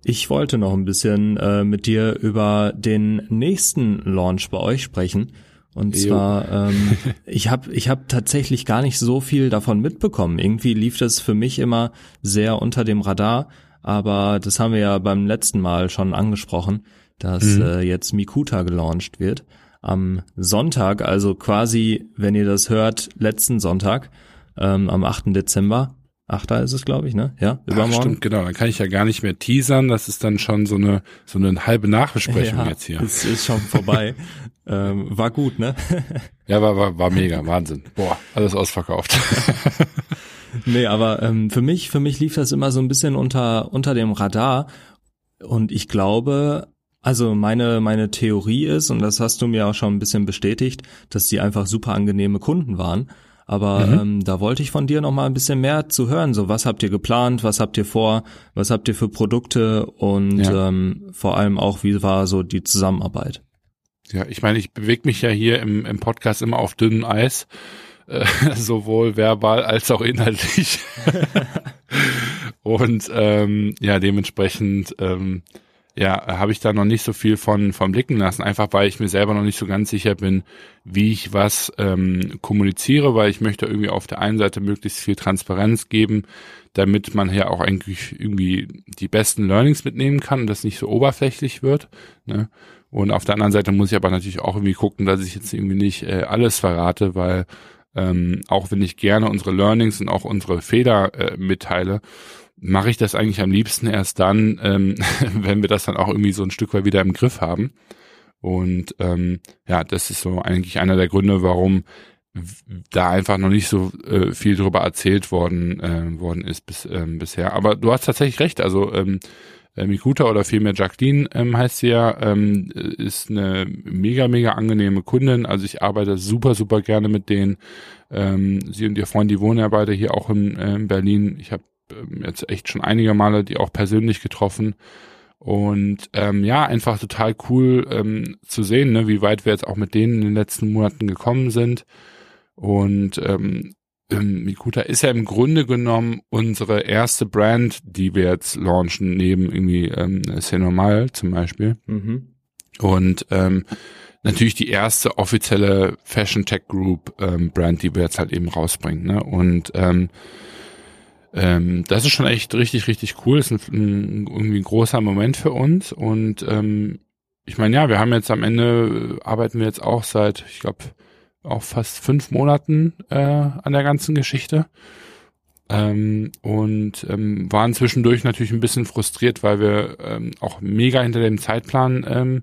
Speaker 2: ich wollte noch ein bisschen äh, mit dir über den nächsten Launch bei euch sprechen. Und
Speaker 1: Jo.
Speaker 2: zwar, ähm, *laughs* ich habe ich hab tatsächlich gar nicht so viel davon mitbekommen. Irgendwie lief das für mich immer sehr unter dem Radar. Aber das haben wir ja beim letzten Mal schon angesprochen, dass
Speaker 1: Mhm.
Speaker 2: äh, jetzt Mikuta gelauncht wird. Am Sonntag, also quasi, wenn ihr das hört, letzten Sonntag, ähm, am 8. Dezember. 8. ist es, glaube ich, ne? Ja,
Speaker 1: Ach,
Speaker 2: übermorgen.
Speaker 1: stimmt, genau. Dann kann ich ja gar nicht mehr teasern. Das ist dann schon so eine so eine halbe Nachbesprechung
Speaker 2: ja,
Speaker 1: jetzt hier.
Speaker 2: Es ist schon vorbei. *laughs* ähm, war gut, ne? *laughs*
Speaker 1: Ja, war, war, war mega, Wahnsinn. Boah, alles ausverkauft. *laughs*
Speaker 2: nee, aber ähm, für mich, für mich lief das immer so ein bisschen unter unter dem Radar und ich glaube, also meine meine Theorie ist und das hast du mir auch schon ein bisschen bestätigt, dass die einfach super angenehme Kunden waren. Aber
Speaker 1: Mhm.
Speaker 2: ähm, da wollte ich von dir noch mal ein bisschen mehr zu hören. So, was habt ihr geplant? Was habt ihr vor? Was habt ihr für Produkte? Und
Speaker 1: Ja.
Speaker 2: ähm, vor allem auch, wie war so die Zusammenarbeit?
Speaker 1: Ja, ich meine, ich bewege mich ja hier im, im Podcast immer auf dünnem Eis, äh, *laughs* sowohl verbal als auch inhaltlich. *laughs* Und ähm, ja, dementsprechend ähm, ja, habe ich da noch nicht so viel von, von blicken lassen, einfach weil ich mir selber noch nicht so ganz sicher bin, wie ich was ähm, kommuniziere, weil ich möchte irgendwie auf der einen Seite möglichst viel Transparenz geben, damit man ja auch eigentlich irgendwie die besten Learnings mitnehmen kann und das nicht so oberflächlich wird. Ne? Und auf der anderen Seite muss ich aber natürlich auch irgendwie gucken, dass ich jetzt irgendwie nicht äh, alles verrate, weil ähm, auch wenn ich gerne unsere Learnings und auch unsere Fehler äh, mitteile, mache ich das eigentlich am liebsten erst dann, ähm, *laughs* wenn wir das dann auch irgendwie so ein Stück weit wieder im Griff haben. Und ähm, ja, das ist so eigentlich einer der Gründe, warum da einfach noch nicht so äh, viel drüber erzählt worden äh, worden ist bis, ähm, bisher. Aber du hast tatsächlich recht. Also ähm, äh, Mikuta oder vielmehr Jacqueline ähm, heißt sie ja, ähm, ist eine mega, mega angenehme Kundin. Also ich arbeite super, super gerne mit denen. Ähm, sie und ihr Freund, die wohnen ja beide hier auch in, äh, in Berlin. Ich habe jetzt echt schon einige Male die auch persönlich getroffen. Und ähm, ja, einfach total cool ähm, zu sehen, ne, wie weit wir jetzt auch mit denen in den letzten Monaten gekommen sind. Und ähm, ähm, Mikuta ist ja im Grunde genommen unsere erste Brand, die wir jetzt launchen, neben irgendwie ähm, C'est Normal zum Beispiel.
Speaker 2: Mhm.
Speaker 1: Und ähm, natürlich die erste offizielle Fashion Tech Group ähm, Brand, die wir jetzt halt eben rausbringen. Ne? Und ähm, ähm, das ist schon echt richtig, richtig cool. Das ist ein, ein, irgendwie ein großer Moment für uns. Und ähm, ich meine, ja, wir haben jetzt am Ende, äh, arbeiten wir jetzt auch seit, ich glaube, auch fast fünf Monaten äh, an der ganzen Geschichte. Ähm, und ähm, waren zwischendurch natürlich ein bisschen frustriert, weil wir ähm, auch mega hinter dem Zeitplan ähm,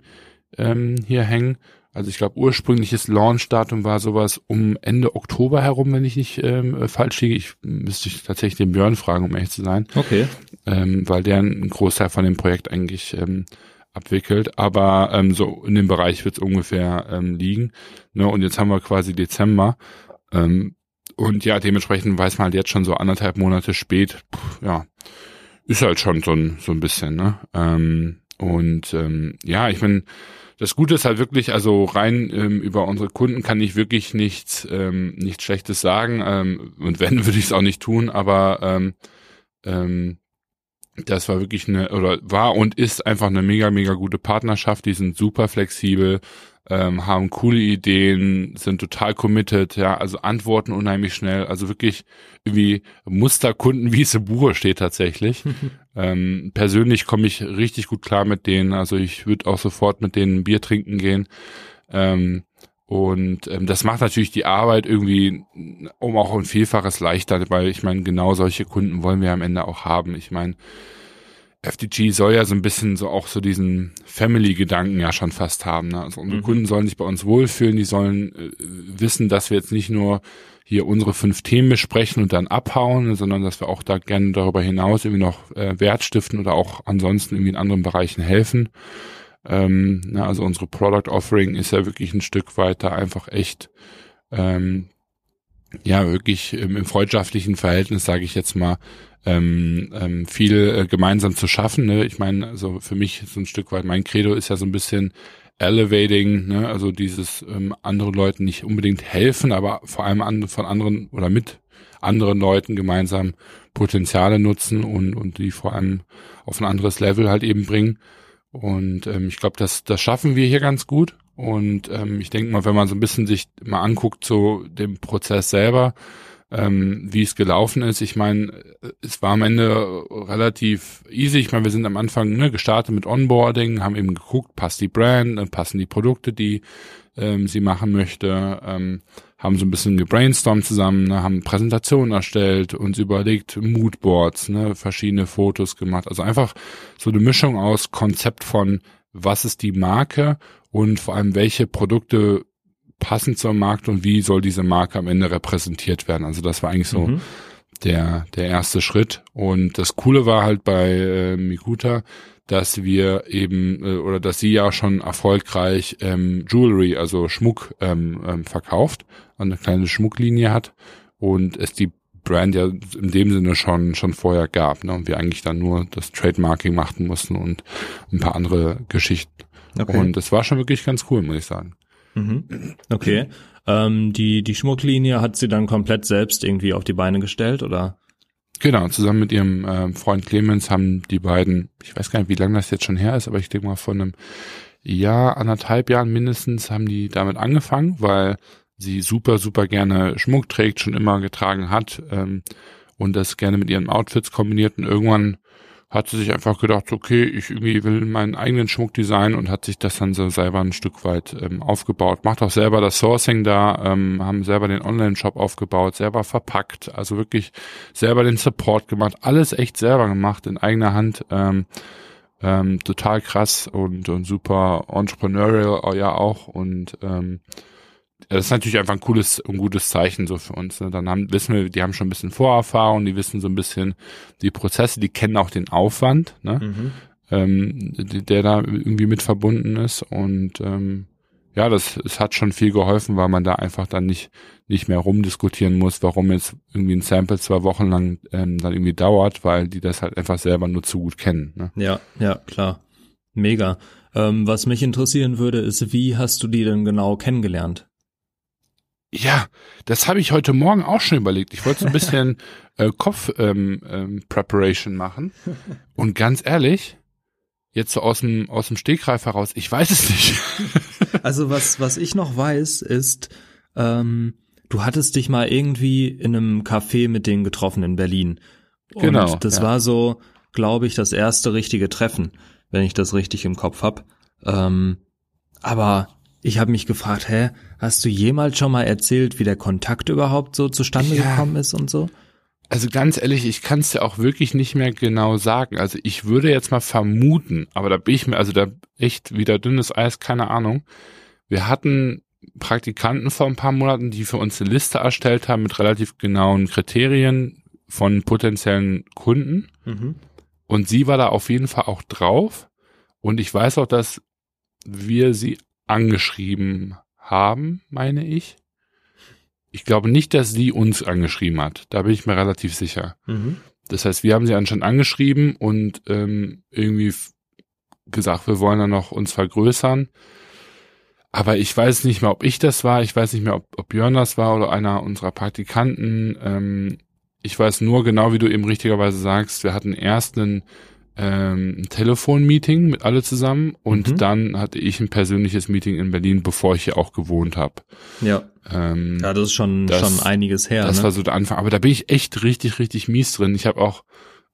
Speaker 1: ähm, hier hängen. Also ich glaube, ursprüngliches Launch-Datum war sowas um Ende Oktober herum, wenn ich nicht ähm, falsch liege. Ich müsste ich tatsächlich den Björn fragen, um ehrlich zu sein.
Speaker 2: Okay.
Speaker 1: Ähm, weil der einen Großteil von dem Projekt eigentlich ähm, abwickelt. Aber ähm, so in dem Bereich wird es ungefähr ähm, liegen. Ne? Und jetzt haben wir quasi Dezember. Ähm, und ja, dementsprechend weiß man halt jetzt schon so anderthalb Monate spät, pff, ja, ist halt schon so ein, so ein bisschen, ne? Ähm, und ähm, ja, ich meine, das Gute ist halt wirklich, also rein ähm, über unsere Kunden kann ich wirklich nichts, ähm, nichts Schlechtes sagen. Ähm, und wenn, *laughs* würde ich es auch nicht tun, aber ähm, ähm, das war wirklich eine, oder war und ist einfach eine mega, mega gute Partnerschaft. Die sind super flexibel, ähm, haben coole Ideen, sind total committed, ja, also antworten unheimlich schnell, also wirklich irgendwie Musterkunden, wie es im Buche steht tatsächlich. *laughs* ähm, persönlich komme ich richtig gut klar mit denen, also ich würde auch sofort mit denen Bier trinken gehen. Ähm, und ähm, das macht natürlich die Arbeit irgendwie um auch ein Vielfaches leichter, weil ich meine, genau solche Kunden wollen wir am Ende auch haben. Ich meine, FDG soll ja so ein bisschen so auch so diesen Family-Gedanken ja schon fast haben. Ne? Also unsere mhm. Kunden sollen sich bei uns wohlfühlen, die sollen äh, wissen, dass wir jetzt nicht nur hier unsere fünf Themen besprechen und dann abhauen, sondern dass wir auch da gerne darüber hinaus irgendwie noch äh, Wert stiften oder auch ansonsten irgendwie in anderen Bereichen helfen. Ähm, na, also unsere Product Offering ist ja wirklich ein Stück weiter einfach echt ähm, ja wirklich im, im freundschaftlichen Verhältnis, sage ich jetzt mal, ähm, ähm, viel äh, gemeinsam zu schaffen. Ne? Ich meine, also für mich so ein Stück weit, mein Credo ist ja so ein bisschen elevating, ne? also dieses ähm, anderen Leuten nicht unbedingt helfen, aber vor allem an, von anderen oder mit anderen Leuten gemeinsam Potenziale nutzen und, und die vor allem auf ein anderes Level halt eben bringen. Und ähm, ich glaube, das, das schaffen wir hier ganz gut. Und ähm, ich denke mal, wenn man so ein bisschen sich mal anguckt, so dem Prozess selber, ähm, wie es gelaufen ist. Ich meine, es war am Ende relativ easy. Ich meine, wir sind am Anfang ne, gestartet mit Onboarding, haben eben geguckt, passt die Brand, äh, passen die Produkte, die ähm, sie machen möchte, ähm, haben so ein bisschen gebrainstormt zusammen, ne, haben Präsentationen erstellt, uns überlegt, Moodboards, ne, verschiedene Fotos gemacht. Also einfach so eine Mischung aus Konzept von, was ist die Marke und vor allem welche Produkte passend zum Markt und wie soll diese Marke am Ende repräsentiert werden. Also das war eigentlich so mhm. der, der erste Schritt. Und das Coole war halt bei äh, Mikuta, dass wir eben äh, oder dass sie ja schon erfolgreich ähm, Jewelry, also Schmuck ähm, ähm, verkauft, eine kleine Schmucklinie hat und es die Brand ja in dem Sinne schon schon vorher gab, ne? Und wir eigentlich dann nur das Trademarking machen mussten und ein paar andere Geschichten. Okay. Und es war schon wirklich ganz cool, muss ich sagen.
Speaker 2: Mhm. Okay. Ähm, die, die Schmucklinie hat sie dann komplett selbst irgendwie auf die Beine gestellt, oder?
Speaker 1: Genau, zusammen mit ihrem äh, Freund Clemens haben die beiden, ich weiß gar nicht, wie lange das jetzt schon her ist, aber ich denke mal von einem Jahr, anderthalb Jahren mindestens haben die damit angefangen, weil sie super, super gerne Schmuck trägt, schon immer getragen hat ähm, und das gerne mit ihren Outfits kombiniert und irgendwann hat sie sich einfach gedacht, okay, ich irgendwie will meinen eigenen Schmuck designen und hat sich das dann so selber ein Stück weit ähm, aufgebaut. Macht auch selber das Sourcing da, ähm, haben selber den Online-Shop aufgebaut, selber verpackt, also wirklich selber den Support gemacht, alles echt selber gemacht in eigener Hand. Ähm, ähm, total krass und, und super entrepreneurial ja auch und ähm, das ist natürlich einfach ein cooles und gutes Zeichen so für uns. Ne? Dann haben, wissen wir, die haben schon ein bisschen Vorerfahrung, die wissen so ein bisschen die Prozesse, die kennen auch den Aufwand, ne? Mhm. Ähm, der da irgendwie mit verbunden ist und ähm, ja, das es hat schon viel geholfen, weil man da einfach dann nicht nicht mehr rumdiskutieren muss, warum jetzt irgendwie ein Sample zwei Wochen lang ähm, dann irgendwie dauert, weil die das halt einfach selber nur zu gut kennen. Ne?
Speaker 2: Ja, ja, klar, mega. Ähm, was mich interessieren würde, ist, wie hast du die denn genau kennengelernt?
Speaker 1: Ja, das habe ich heute Morgen auch schon überlegt. Ich wollte so ein bisschen *laughs* äh, Kopf-Preparation ähm, ähm, machen. Und ganz ehrlich, jetzt so aus dem, aus dem Stegreif heraus, ich weiß es nicht. *laughs*
Speaker 2: also was, was ich noch weiß, ist, ähm, du hattest dich mal irgendwie in einem Café mit denen getroffen in Berlin. Und genau. Das ja. war so, glaube ich, das erste richtige Treffen, wenn ich das richtig im Kopf hab. Ähm, aber ich habe mich gefragt, hä, hast du jemals schon mal erzählt, wie der Kontakt überhaupt so zustande ja. gekommen ist und so?
Speaker 1: also ganz ehrlich, ich kann es ja auch wirklich nicht mehr genau sagen. Also ich würde jetzt mal vermuten, aber da bin ich mir, also da echt wieder dünnes Eis, keine Ahnung. Wir hatten Praktikanten vor ein paar Monaten, die für uns eine Liste erstellt haben mit relativ genauen Kriterien von potenziellen Kunden. Mhm. Und sie war da auf jeden Fall auch drauf. Und ich weiß auch, dass wir sie angeschrieben haben, meine ich. Ich glaube nicht, dass sie uns angeschrieben hat. Da bin ich mir relativ sicher. Mhm. Das heißt, wir haben sie anscheinend angeschrieben und ähm, irgendwie gesagt, wir wollen dann noch uns vergrößern. Aber ich weiß nicht mehr, ob ich das war. Ich weiß nicht mehr, ob, ob Björn das war oder einer unserer Praktikanten. Ähm, ich weiß nur genau, wie du eben richtigerweise sagst, wir hatten erst einen ähm, ein Telefonmeeting mit alle zusammen und mhm. dann hatte ich ein persönliches Meeting in Berlin, bevor ich hier auch gewohnt habe.
Speaker 2: Ja. Ähm, ja, das ist schon das, schon einiges her.
Speaker 1: Das
Speaker 2: ne?
Speaker 1: war so der Anfang. Aber da bin ich echt richtig, richtig mies drin. Ich habe auch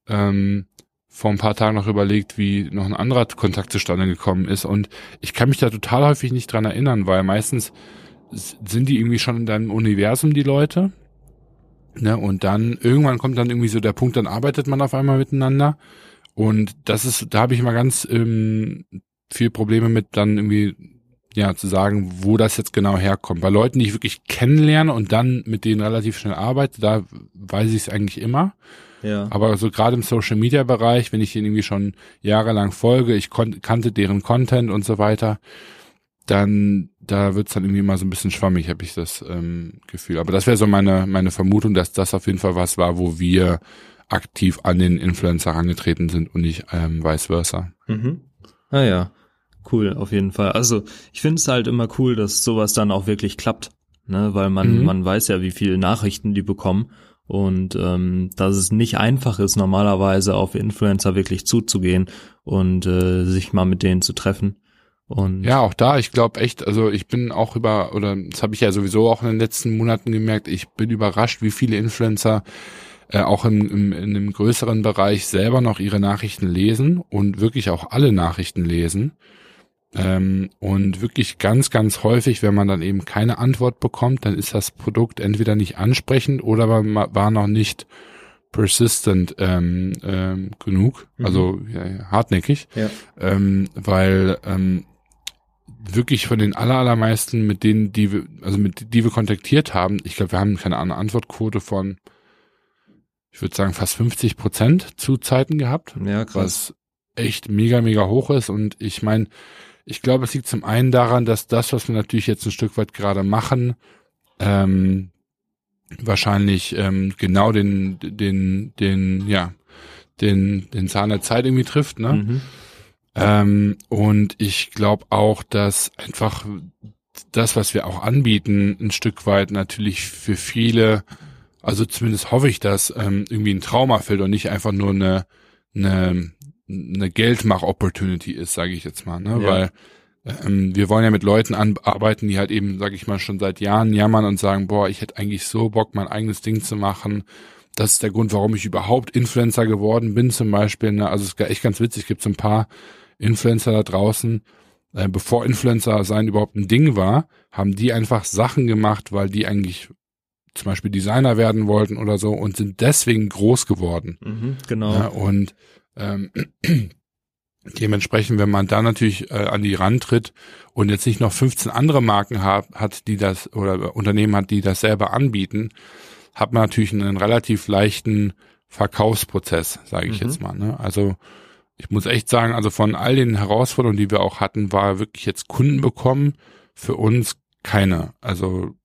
Speaker 1: ähm, vor ein paar Tagen noch überlegt, wie noch ein anderer Kontakt zustande gekommen ist. Und ich kann mich da total häufig nicht dran erinnern, weil meistens sind die irgendwie schon in deinem Universum, die Leute. Ne? Und dann irgendwann kommt dann irgendwie so der Punkt, dann arbeitet man auf einmal miteinander. Und das ist, da habe ich immer ganz ähm, viel Probleme mit, dann irgendwie ja zu sagen, wo das jetzt genau herkommt. Bei Leuten, die ich wirklich kennenlerne und dann mit denen relativ schnell arbeite, da weiß ich es eigentlich immer. Ja. Aber so gerade im Social Media Bereich, wenn ich denen irgendwie schon jahrelang folge, ich kannte deren Content und so weiter, dann da wird's dann irgendwie mal so ein bisschen schwammig, habe ich das ähm, Gefühl. Aber das wäre so meine meine Vermutung, dass das auf jeden Fall was war, wo wir aktiv an den Influencer herangetreten sind und nicht ähm, vice versa.
Speaker 2: Mhm. Ah ja, cool, auf jeden Fall. Also ich finde es halt immer cool, dass sowas dann auch wirklich klappt, ne? Weil man, mhm. man weiß ja, wie viele Nachrichten die bekommen und ähm, dass es nicht einfach ist, normalerweise auf Influencer wirklich zuzugehen und äh, sich mal mit denen zu treffen. Und
Speaker 1: ja, auch da, ich glaube echt, also ich bin auch über, oder das habe ich ja sowieso auch in den letzten Monaten gemerkt, ich bin überrascht, wie viele Influencer äh, auch im, im, in einem größeren Bereich selber noch ihre Nachrichten lesen und wirklich auch alle Nachrichten lesen. Ähm, und wirklich ganz, ganz häufig, wenn man dann eben keine Antwort bekommt, dann ist das Produkt entweder nicht ansprechend oder war, war noch nicht persistent ähm, ähm, genug, mhm. also ja, hartnäckig, ja. Ähm, weil ähm, wirklich von den aller, allermeisten, mit denen, die wir, also mit die wir kontaktiert haben, ich glaube, wir haben keine Antwortquote von ich würde sagen, fast 50 Prozent zu Zeiten gehabt. Ja, krass. Was echt mega, mega hoch ist. Und ich meine, ich glaube, es liegt zum einen daran, dass das, was wir natürlich jetzt ein Stück weit gerade machen, ähm, wahrscheinlich ähm, genau den, den, den, ja, den, den Zahn der Zeit irgendwie trifft, ne? Mhm. Ähm, und ich glaube auch, dass einfach das, was wir auch anbieten, ein Stück weit natürlich für viele also zumindest hoffe ich, dass ähm, irgendwie ein Trauma fällt und nicht einfach nur eine, eine, eine Geldmach-Opportunity ist, sage ich jetzt mal. Ne? Ja. Weil ähm, wir wollen ja mit Leuten arbeiten, die halt eben, sage ich mal, schon seit Jahren jammern und sagen, boah, ich hätte eigentlich so Bock, mein eigenes Ding zu machen. Das ist der Grund, warum ich überhaupt Influencer geworden bin, zum Beispiel. Ne? Also es ist echt ganz witzig, es gibt so ein paar Influencer da draußen, äh, bevor Influencer sein überhaupt ein Ding war, haben die einfach Sachen gemacht, weil die eigentlich zum Beispiel Designer werden wollten oder so und sind deswegen groß geworden.
Speaker 2: Mhm, genau.
Speaker 1: Ja, und ähm, *clears throat* dementsprechend, wenn man da natürlich äh, an die Rand tritt und jetzt nicht noch 15 andere Marken hat, hat, die das oder Unternehmen hat, die das selber anbieten, hat man natürlich einen relativ leichten Verkaufsprozess, sage ich mhm. jetzt mal. Ne? Also ich muss echt sagen, also von all den Herausforderungen, die wir auch hatten, war wirklich jetzt Kunden bekommen für uns keine. Also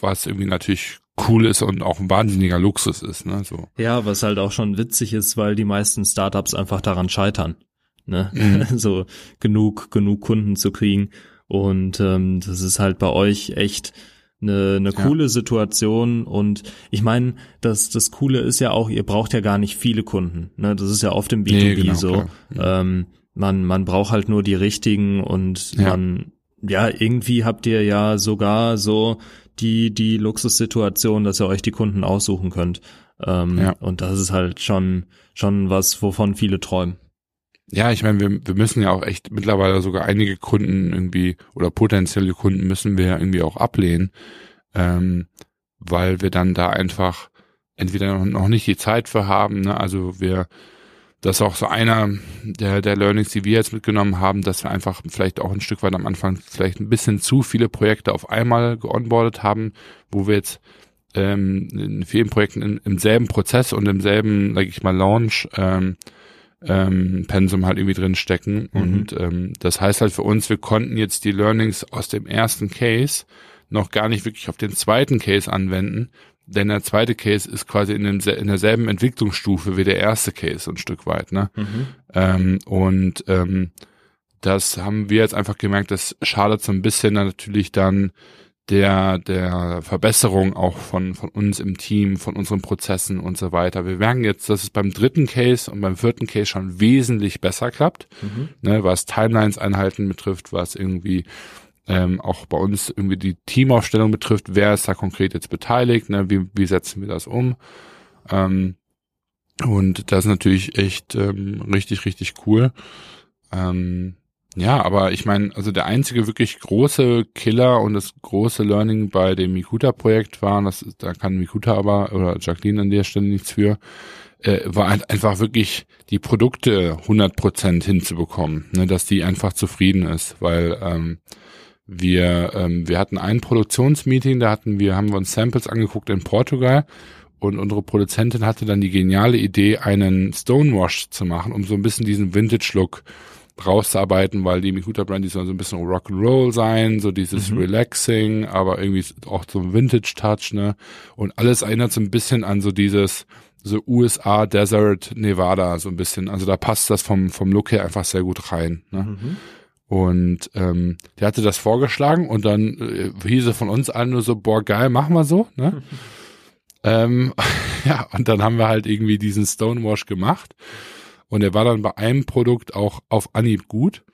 Speaker 1: was irgendwie natürlich cool ist und auch ein wahnsinniger Luxus ist, ne, so.
Speaker 2: Ja, was halt auch schon witzig ist, weil die meisten Startups einfach daran scheitern, ne, mhm. *laughs* so genug, genug Kunden zu kriegen und ähm, das ist halt bei euch echt eine, eine coole ja. Situation und ich meine, das, das Coole ist ja auch, ihr braucht ja gar nicht viele Kunden, ne, das ist ja oft im B2B nee, genau, so, ja. ähm, man, man braucht halt nur die richtigen und ja. man, ja, irgendwie habt ihr ja sogar so die, die Luxussituation, dass ihr euch die Kunden aussuchen könnt. Ähm, ja. Und das ist halt schon, schon was, wovon viele träumen.
Speaker 1: Ja, ich meine, wir, wir müssen ja auch echt mittlerweile sogar einige Kunden irgendwie oder potenzielle Kunden müssen wir ja irgendwie auch ablehnen, ähm, weil wir dann da einfach entweder noch nicht die Zeit für haben. Ne? Also wir, das ist auch so einer der, der Learnings, die wir jetzt mitgenommen haben, dass wir einfach vielleicht auch ein Stück weit am Anfang vielleicht ein bisschen zu viele Projekte auf einmal geonboardet haben, wo wir jetzt ähm, in vielen Projekten in, im selben Prozess und im selben, sag ich mal, Launch ähm, ähm, Pensum halt irgendwie drin stecken. Mhm. Und ähm, das heißt halt für uns, wir konnten jetzt die Learnings aus dem ersten Case noch gar nicht wirklich auf den zweiten Case anwenden, denn der zweite Case ist quasi in, dem, in derselben Entwicklungsstufe wie der erste Case ein Stück weit. Ne? Mhm. Ähm, und ähm, das haben wir jetzt einfach gemerkt, das schadet so ein bisschen natürlich dann der, der Verbesserung auch von, von uns im Team, von unseren Prozessen und so weiter. Wir merken jetzt, dass es beim dritten Case und beim vierten Case schon wesentlich besser klappt, mhm. ne, was Timelines einhalten betrifft, was irgendwie ähm, auch bei uns irgendwie die Teamaufstellung betrifft, wer ist da konkret jetzt beteiligt, ne, wie, wie setzen wir das um. Ähm, und das ist natürlich echt ähm, richtig, richtig cool. Ähm, ja, aber ich meine, also der einzige wirklich große Killer und das große Learning bei dem Mikuta-Projekt war, das, da kann Mikuta aber oder Jacqueline an der Stelle nichts für, äh, war halt einfach wirklich die Produkte 100% hinzubekommen, ne, dass die einfach zufrieden ist, weil ähm, wir ähm, wir hatten ein Produktionsmeeting, da hatten wir haben wir uns Samples angeguckt in Portugal und unsere Produzentin hatte dann die geniale Idee, einen Stonewash zu machen, um so ein bisschen diesen Vintage-Look rauszuarbeiten, weil die Mikuta Brand, die soll so ein bisschen Rock'n'Roll sein, so dieses mhm. Relaxing, aber irgendwie auch so ein Vintage-Touch, ne? Und alles erinnert so ein bisschen an so dieses, so USA Desert Nevada, so ein bisschen. Also da passt das vom, vom Look her einfach sehr gut rein, ne? Mhm. Und ähm, der hatte das vorgeschlagen und dann äh, hieß es von uns allen nur so, boah, geil, machen wir so, ne? *laughs* ähm, *laughs* ja, und dann haben wir halt irgendwie diesen Stonewash gemacht. Und er war dann bei einem Produkt auch auf Anhieb gut.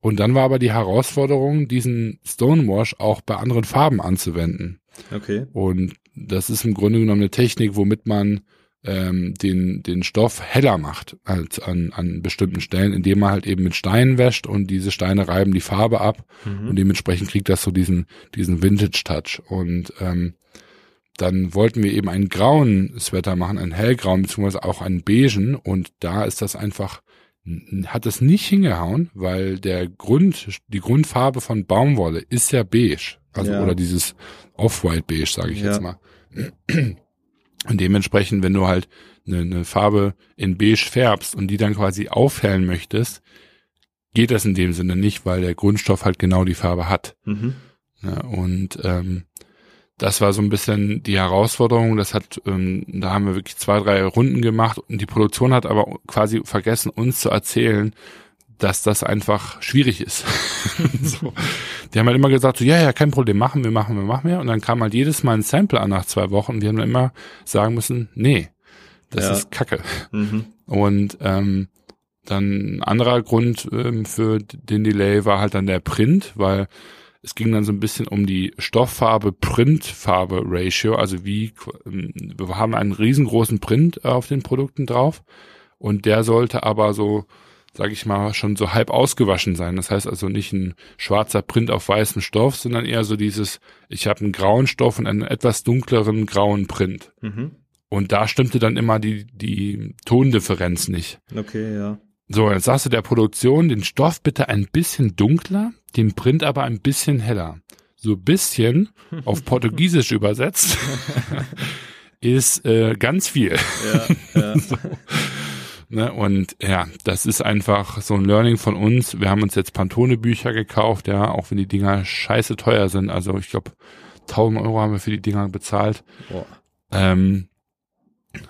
Speaker 1: Und dann war aber die Herausforderung, diesen Stonewash auch bei anderen Farben anzuwenden.
Speaker 2: Okay.
Speaker 1: Und das ist im Grunde genommen eine Technik, womit man ähm, den, den Stoff heller macht als an, an bestimmten Stellen, indem man halt eben mit Steinen wäscht und diese Steine reiben die Farbe ab mhm. und dementsprechend kriegt das so diesen, diesen Vintage-Touch. Und ähm, dann wollten wir eben einen grauen Sweater machen, einen hellgrauen, beziehungsweise auch einen beigen. Und da ist das einfach, hat es nicht hingehauen, weil der Grund, die Grundfarbe von Baumwolle ist ja beige. Also, ja. oder dieses Off-White beige, sage ich ja. jetzt mal. Und dementsprechend, wenn du halt eine, eine Farbe in beige färbst und die dann quasi aufhellen möchtest, geht das in dem Sinne nicht, weil der Grundstoff halt genau die Farbe hat. Mhm. Ja, und ähm, das war so ein bisschen die Herausforderung. Das hat, ähm, da haben wir wirklich zwei, drei Runden gemacht und die Produktion hat aber quasi vergessen, uns zu erzählen, dass das einfach schwierig ist. *laughs* so. Die haben halt immer gesagt, so, ja, ja, kein Problem, machen wir, machen wir, machen wir. Und dann kam halt jedes Mal ein Sample an nach zwei Wochen und wir haben dann immer sagen müssen, nee, das ja. ist Kacke. Mhm. Und ähm, dann ein anderer Grund ähm, für den Delay war halt dann der Print, weil es ging dann so ein bisschen um die Stofffarbe-Printfarbe-Ratio, also wie, wir haben einen riesengroßen Print auf den Produkten drauf und der sollte aber so, sag ich mal, schon so halb ausgewaschen sein. Das heißt also nicht ein schwarzer Print auf weißem Stoff, sondern eher so dieses, ich habe einen grauen Stoff und einen etwas dunkleren grauen Print. Mhm. Und da stimmte dann immer die, die Tondifferenz nicht.
Speaker 2: Okay, ja.
Speaker 1: So, jetzt sagst du der Produktion, den Stoff bitte ein bisschen dunkler, den Print aber ein bisschen heller. So bisschen *laughs* auf Portugiesisch übersetzt *laughs* ist äh, ganz viel. Ja, ja. *laughs* so. Ne, und ja, das ist einfach so ein Learning von uns. Wir haben uns jetzt Pantone-Bücher gekauft, ja, auch wenn die Dinger scheiße teuer sind. Also ich glaube, 1000 Euro haben wir für die Dinger bezahlt. Ähm,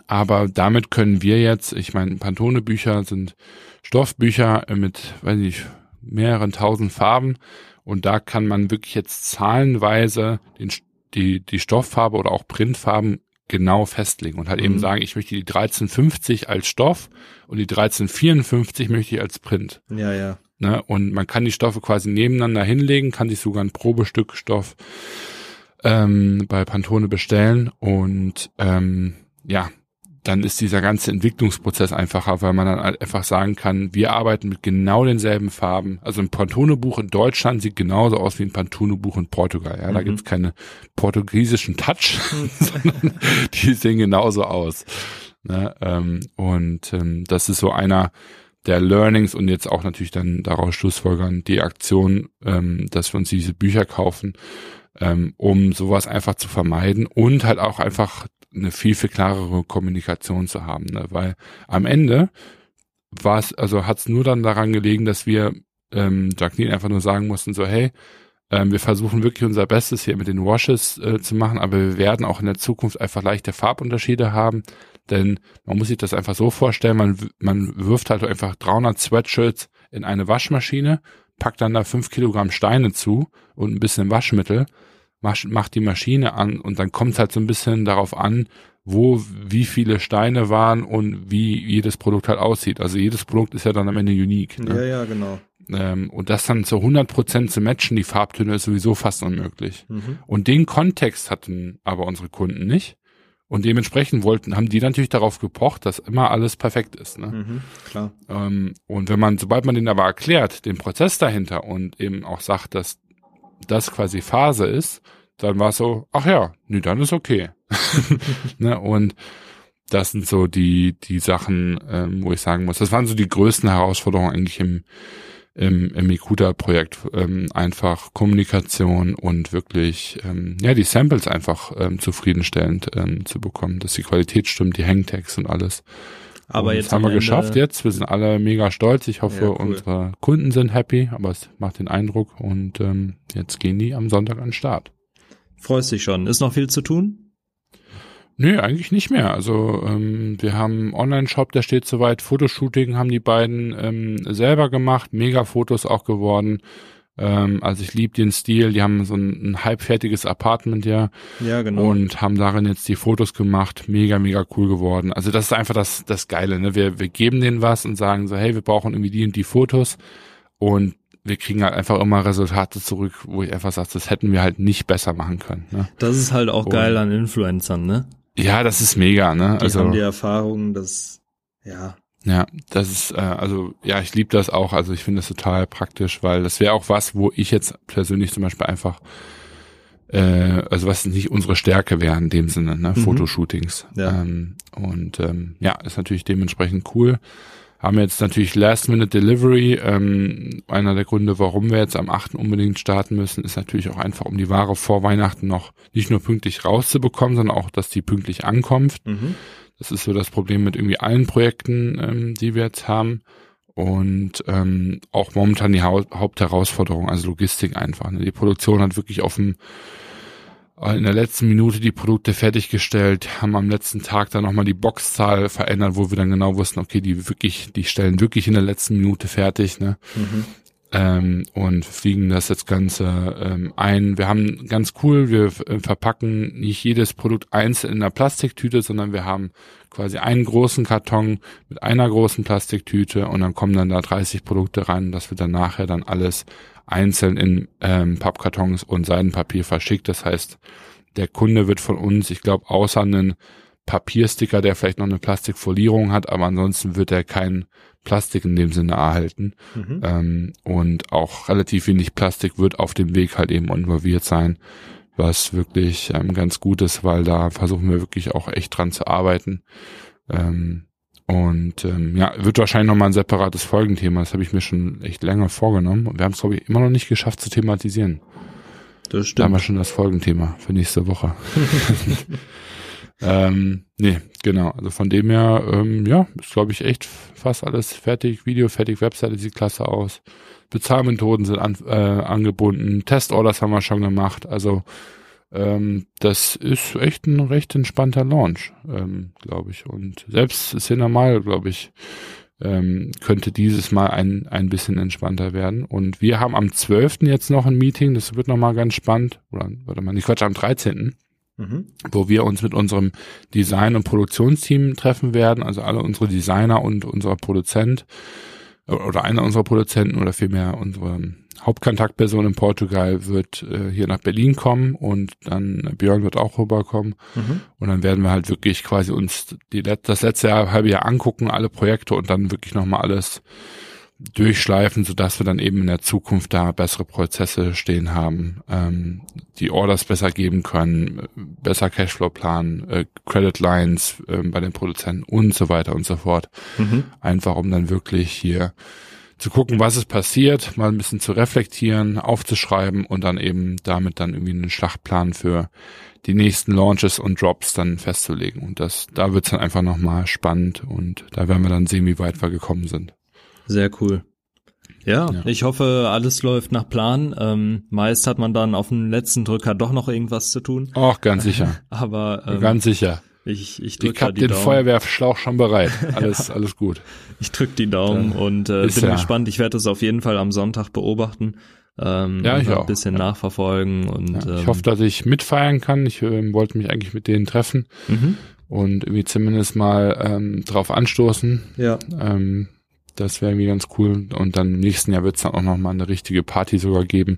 Speaker 1: aber damit können wir jetzt, ich meine, Pantone-Bücher sind Stoffbücher mit, weiß ich, mehreren tausend Farben und da kann man wirklich jetzt zahlenweise den, die, die Stofffarbe oder auch Printfarben genau festlegen und halt mhm. eben sagen, ich möchte die 1350 als Stoff und die 1354 möchte ich als Print.
Speaker 2: Ja, ja.
Speaker 1: Ne? Und man kann die Stoffe quasi nebeneinander hinlegen, kann sich sogar ein Probestück Stoff ähm, bei Pantone bestellen und ähm, ja, dann ist dieser ganze Entwicklungsprozess einfacher, weil man dann halt einfach sagen kann, wir arbeiten mit genau denselben Farben. Also ein Pantone-Buch in Deutschland sieht genauso aus wie ein Pantone-Buch in Portugal. Ja, mhm. da gibt's keine portugiesischen Touch, *laughs* *laughs* sondern die sehen genauso aus. Ne? Ähm, und ähm, das ist so einer der Learnings und jetzt auch natürlich dann daraus Schlussfolgern die Aktion, ähm, dass wir uns diese Bücher kaufen, ähm, um sowas einfach zu vermeiden und halt auch einfach eine viel, viel klarere Kommunikation zu haben. Ne? Weil am Ende war es, also hat es nur dann daran gelegen, dass wir ähm, Jacqueline einfach nur sagen mussten, so, hey, ähm, wir versuchen wirklich unser Bestes hier mit den Washes äh, zu machen, aber wir werden auch in der Zukunft einfach leichte Farbunterschiede haben, denn man muss sich das einfach so vorstellen, man, man wirft halt einfach 300 Sweatshirts in eine Waschmaschine, packt dann da fünf Kilogramm Steine zu und ein bisschen Waschmittel macht die Maschine an und dann kommt es halt so ein bisschen darauf an, wo wie viele Steine waren und wie jedes Produkt halt aussieht. Also jedes Produkt ist ja dann am Ende unique.
Speaker 2: Ne? Ja, ja, genau.
Speaker 1: Ähm, und das dann zu 100 Prozent zu matchen, die Farbtöne, ist sowieso fast unmöglich. Mhm. Und den Kontext hatten aber unsere Kunden nicht. Und dementsprechend wollten, haben die natürlich darauf gepocht, dass immer alles perfekt ist. Ne?
Speaker 2: Mhm, klar.
Speaker 1: Ähm, und wenn man, sobald man den aber erklärt, den Prozess dahinter und eben auch sagt, dass das quasi Phase ist, dann war es so, ach ja, nö, dann ist okay. *laughs* ne, und das sind so die, die Sachen, ähm, wo ich sagen muss, das waren so die größten Herausforderungen eigentlich im, im, im Ikuta-Projekt. Ähm, einfach Kommunikation und wirklich, ähm, ja, die Samples einfach ähm, zufriedenstellend ähm, zu bekommen, dass die Qualität stimmt, die Hangtags und alles.
Speaker 2: Aber und
Speaker 1: jetzt haben wir Ende geschafft jetzt. Wir sind alle mega stolz. Ich hoffe, ja, cool. unsere Kunden sind happy, aber es macht den Eindruck und ähm, jetzt gehen die am Sonntag an den Start.
Speaker 2: Freust dich schon. Ist noch viel zu tun?
Speaker 1: Nö, eigentlich nicht mehr. Also ähm, wir haben einen Online-Shop, der steht soweit. Fotoshooting haben die beiden ähm, selber gemacht, mega Fotos auch geworden. Ähm, also ich liebe den Stil. Die haben so ein, ein halbfertiges Apartment ja.
Speaker 2: Ja, genau.
Speaker 1: Und haben darin jetzt die Fotos gemacht. Mega, mega cool geworden. Also das ist einfach das, das Geile. Ne? Wir, wir geben denen was und sagen so, hey, wir brauchen irgendwie die und die Fotos. Und wir kriegen halt einfach immer Resultate zurück, wo ich einfach sage, das hätten wir halt nicht besser machen können. Ne?
Speaker 2: Das ist halt auch und, geil an Influencern, ne?
Speaker 1: Ja, das ist mega, ne?
Speaker 2: Die also haben die Erfahrung, dass ja,
Speaker 1: ja, das ist, äh, also ja, ich liebe das auch. Also ich finde das total praktisch, weil das wäre auch was, wo ich jetzt persönlich zum Beispiel einfach, äh, also was nicht unsere Stärke wäre in dem Sinne, ne? Mhm. Fotoshootings. Ja. Ähm, und ähm, ja, ist natürlich dementsprechend cool. Haben jetzt natürlich Last-Minute-Delivery. Ähm, einer der Gründe, warum wir jetzt am 8. unbedingt starten müssen, ist natürlich auch einfach, um die Ware vor Weihnachten noch nicht nur pünktlich rauszubekommen, sondern auch, dass die pünktlich ankommt. Mhm. Das ist so das Problem mit irgendwie allen Projekten, ähm, die wir jetzt haben. Und ähm, auch momentan die Hau Hauptherausforderung, also Logistik einfach. Ne? Die Produktion hat wirklich auf dem in der letzten Minute die Produkte fertiggestellt, haben am letzten Tag dann nochmal die Boxzahl verändert, wo wir dann genau wussten, okay, die wirklich, die stellen wirklich in der letzten Minute fertig, ne? Mhm. Ähm, und fliegen das jetzt Ganze ähm, ein. Wir haben ganz cool, wir äh, verpacken nicht jedes Produkt einzeln in einer Plastiktüte, sondern wir haben quasi einen großen Karton mit einer großen Plastiktüte und dann kommen dann da 30 Produkte rein, dass wir dann nachher dann alles einzeln in ähm, Pappkartons und Seidenpapier verschickt. Das heißt, der Kunde wird von uns, ich glaube, außer einen Papiersticker, der vielleicht noch eine Plastikfolierung hat, aber ansonsten wird er kein Plastik in dem Sinne erhalten. Mhm. Ähm, und auch relativ wenig Plastik wird auf dem Weg halt eben involviert sein, was wirklich ähm, ganz gut ist, weil da versuchen wir wirklich auch echt dran zu arbeiten. Ähm, und ähm, ja, wird wahrscheinlich nochmal ein separates Folgenthema. Das habe ich mir schon echt länger vorgenommen. Und wir haben es, glaube ich, immer noch nicht geschafft zu thematisieren.
Speaker 2: Das stimmt.
Speaker 1: Da haben wir schon das Folgenthema für nächste Woche. *laughs* *laughs* ähm, nee, genau. Also von dem her, ähm, ja, ist, glaube ich, echt fast alles fertig. Video fertig, Webseite sieht klasse aus. Bezahlmethoden sind an, äh, angebunden. Testorders haben wir schon gemacht. Also ähm, das ist echt ein recht entspannter Launch, ähm, glaube ich. Und selbst Cinemal, glaube ich, ähm, könnte dieses Mal ein, ein bisschen entspannter werden. Und wir haben am 12. jetzt noch ein Meeting, das wird nochmal ganz spannend. Oder, warte mal, nicht Quatsch, am 13. Mhm. wo wir uns mit unserem Design- und Produktionsteam treffen werden, also alle unsere Designer und unser Produzent oder einer unserer Produzenten oder vielmehr unsere Hauptkontaktperson in Portugal wird äh, hier nach Berlin kommen und dann Björn wird auch rüberkommen. Mhm. Und dann werden wir halt wirklich quasi uns die, das letzte Jahr, halbe Jahr angucken, alle Projekte und dann wirklich nochmal alles durchschleifen, sodass wir dann eben in der Zukunft da bessere Prozesse stehen haben, ähm, die Orders besser geben können, besser Cashflow planen, äh, Credit Lines äh, bei den Produzenten und so weiter und so fort. Mhm. Einfach um dann wirklich hier zu gucken, was ist passiert, mal ein bisschen zu reflektieren, aufzuschreiben und dann eben damit dann irgendwie einen Schlachtplan für die nächsten Launches und Drops dann festzulegen. Und das, da wird's dann einfach nochmal spannend und da werden wir dann sehen, wie weit wir gekommen sind.
Speaker 2: Sehr cool. Ja, ja, ich hoffe, alles läuft nach Plan. Ähm, meist hat man dann auf dem letzten Drücker doch noch irgendwas zu tun.
Speaker 1: Ach, ganz sicher. *laughs*
Speaker 2: Aber
Speaker 1: ähm, ganz sicher.
Speaker 2: Ich, ich drücke
Speaker 1: Ich hab den Daumen. Feuerwehrschlauch schon bereit. *laughs* Alles, ja. alles gut.
Speaker 2: Ich drück die Daumen ja. und äh, bin ja. gespannt. Ich werde das auf jeden Fall am Sonntag beobachten. Ähm,
Speaker 1: ja, ich auch.
Speaker 2: Ein bisschen nachverfolgen und.
Speaker 1: ich ähm, hoffe, dass ich mitfeiern kann. Ich äh, wollte mich eigentlich mit denen treffen mhm. und irgendwie zumindest mal ähm, drauf anstoßen.
Speaker 2: Ja.
Speaker 1: Das wäre irgendwie ganz cool. Und dann im nächsten Jahr wird es dann auch nochmal eine richtige Party sogar geben.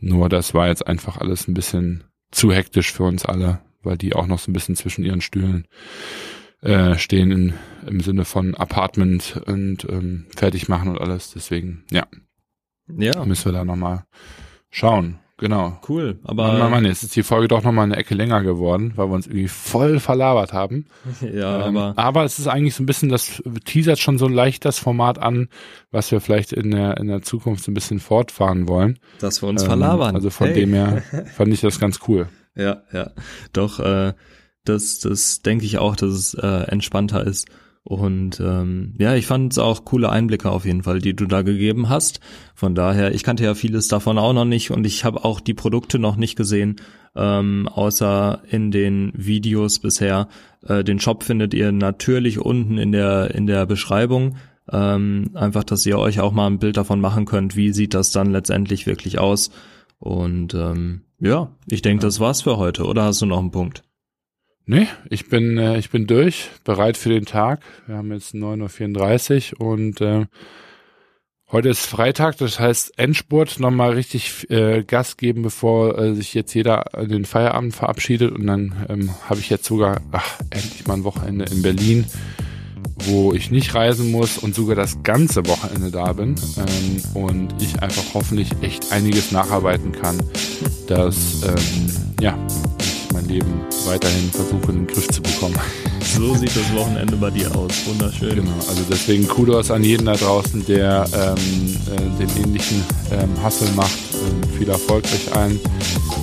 Speaker 1: Nur das war jetzt einfach alles ein bisschen zu hektisch für uns alle, weil die auch noch so ein bisschen zwischen ihren Stühlen äh, stehen in, im Sinne von Apartment und ähm, fertig machen und alles. Deswegen, ja. Ja. Müssen wir da nochmal schauen. Genau.
Speaker 2: Cool. Aber
Speaker 1: Mann, Mann, Mann, jetzt ist die Folge doch nochmal eine Ecke länger geworden, weil wir uns irgendwie voll verlabert haben. *laughs*
Speaker 2: Ja, ähm, aber.
Speaker 1: Aber es ist eigentlich so ein bisschen, das teasert schon so leicht das Format an, was wir vielleicht in der, in der Zukunft so ein bisschen fortfahren wollen.
Speaker 2: Dass wir uns ähm, verlabern.
Speaker 1: Also von hey. dem her *laughs* fand ich das ganz cool.
Speaker 2: Ja, ja. Doch, äh, das, das denke ich auch, dass es äh, entspannter ist. Und ähm, ja, ich fand es auch coole Einblicke auf jeden Fall, die du da gegeben hast. Von daher, ich kannte ja vieles davon auch noch nicht und ich habe auch die Produkte noch nicht gesehen, ähm, außer in den Videos bisher. Äh, den Shop findet ihr natürlich unten in der in der Beschreibung. Ähm, einfach, dass ihr euch auch mal ein Bild davon machen könnt, wie sieht das dann letztendlich wirklich aus. Und ähm, ja, ich denke, das war's für heute. Oder hast du noch einen Punkt?
Speaker 1: Nee, ich bin, äh, ich bin durch, bereit für den Tag. Wir haben jetzt 9.34 Uhr und äh, heute ist Freitag, das heißt Endspurt, nochmal richtig äh, Gas geben, bevor äh, sich jetzt jeder den Feierabend verabschiedet. Und dann ähm, habe ich jetzt sogar, ach, endlich mal ein Wochenende in Berlin, wo ich nicht reisen muss und sogar das ganze Wochenende da bin. Ähm, und ich einfach hoffentlich echt einiges nacharbeiten kann, dass, ähm, ja, mein Leben weiterhin versuche in den Griff zu bekommen.
Speaker 2: So sieht das Wochenende bei dir aus. Wunderschön.
Speaker 1: Genau, also deswegen Kudos an jeden da draußen, der ähm, äh, den ähnlichen ähm, Hustle macht. Ähm, viel Erfolg euch allen.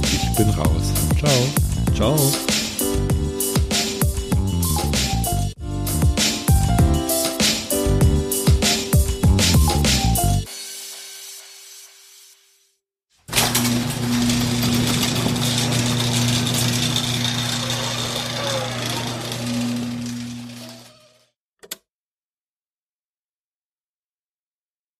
Speaker 1: Ich bin raus. Ciao.
Speaker 2: Ciao.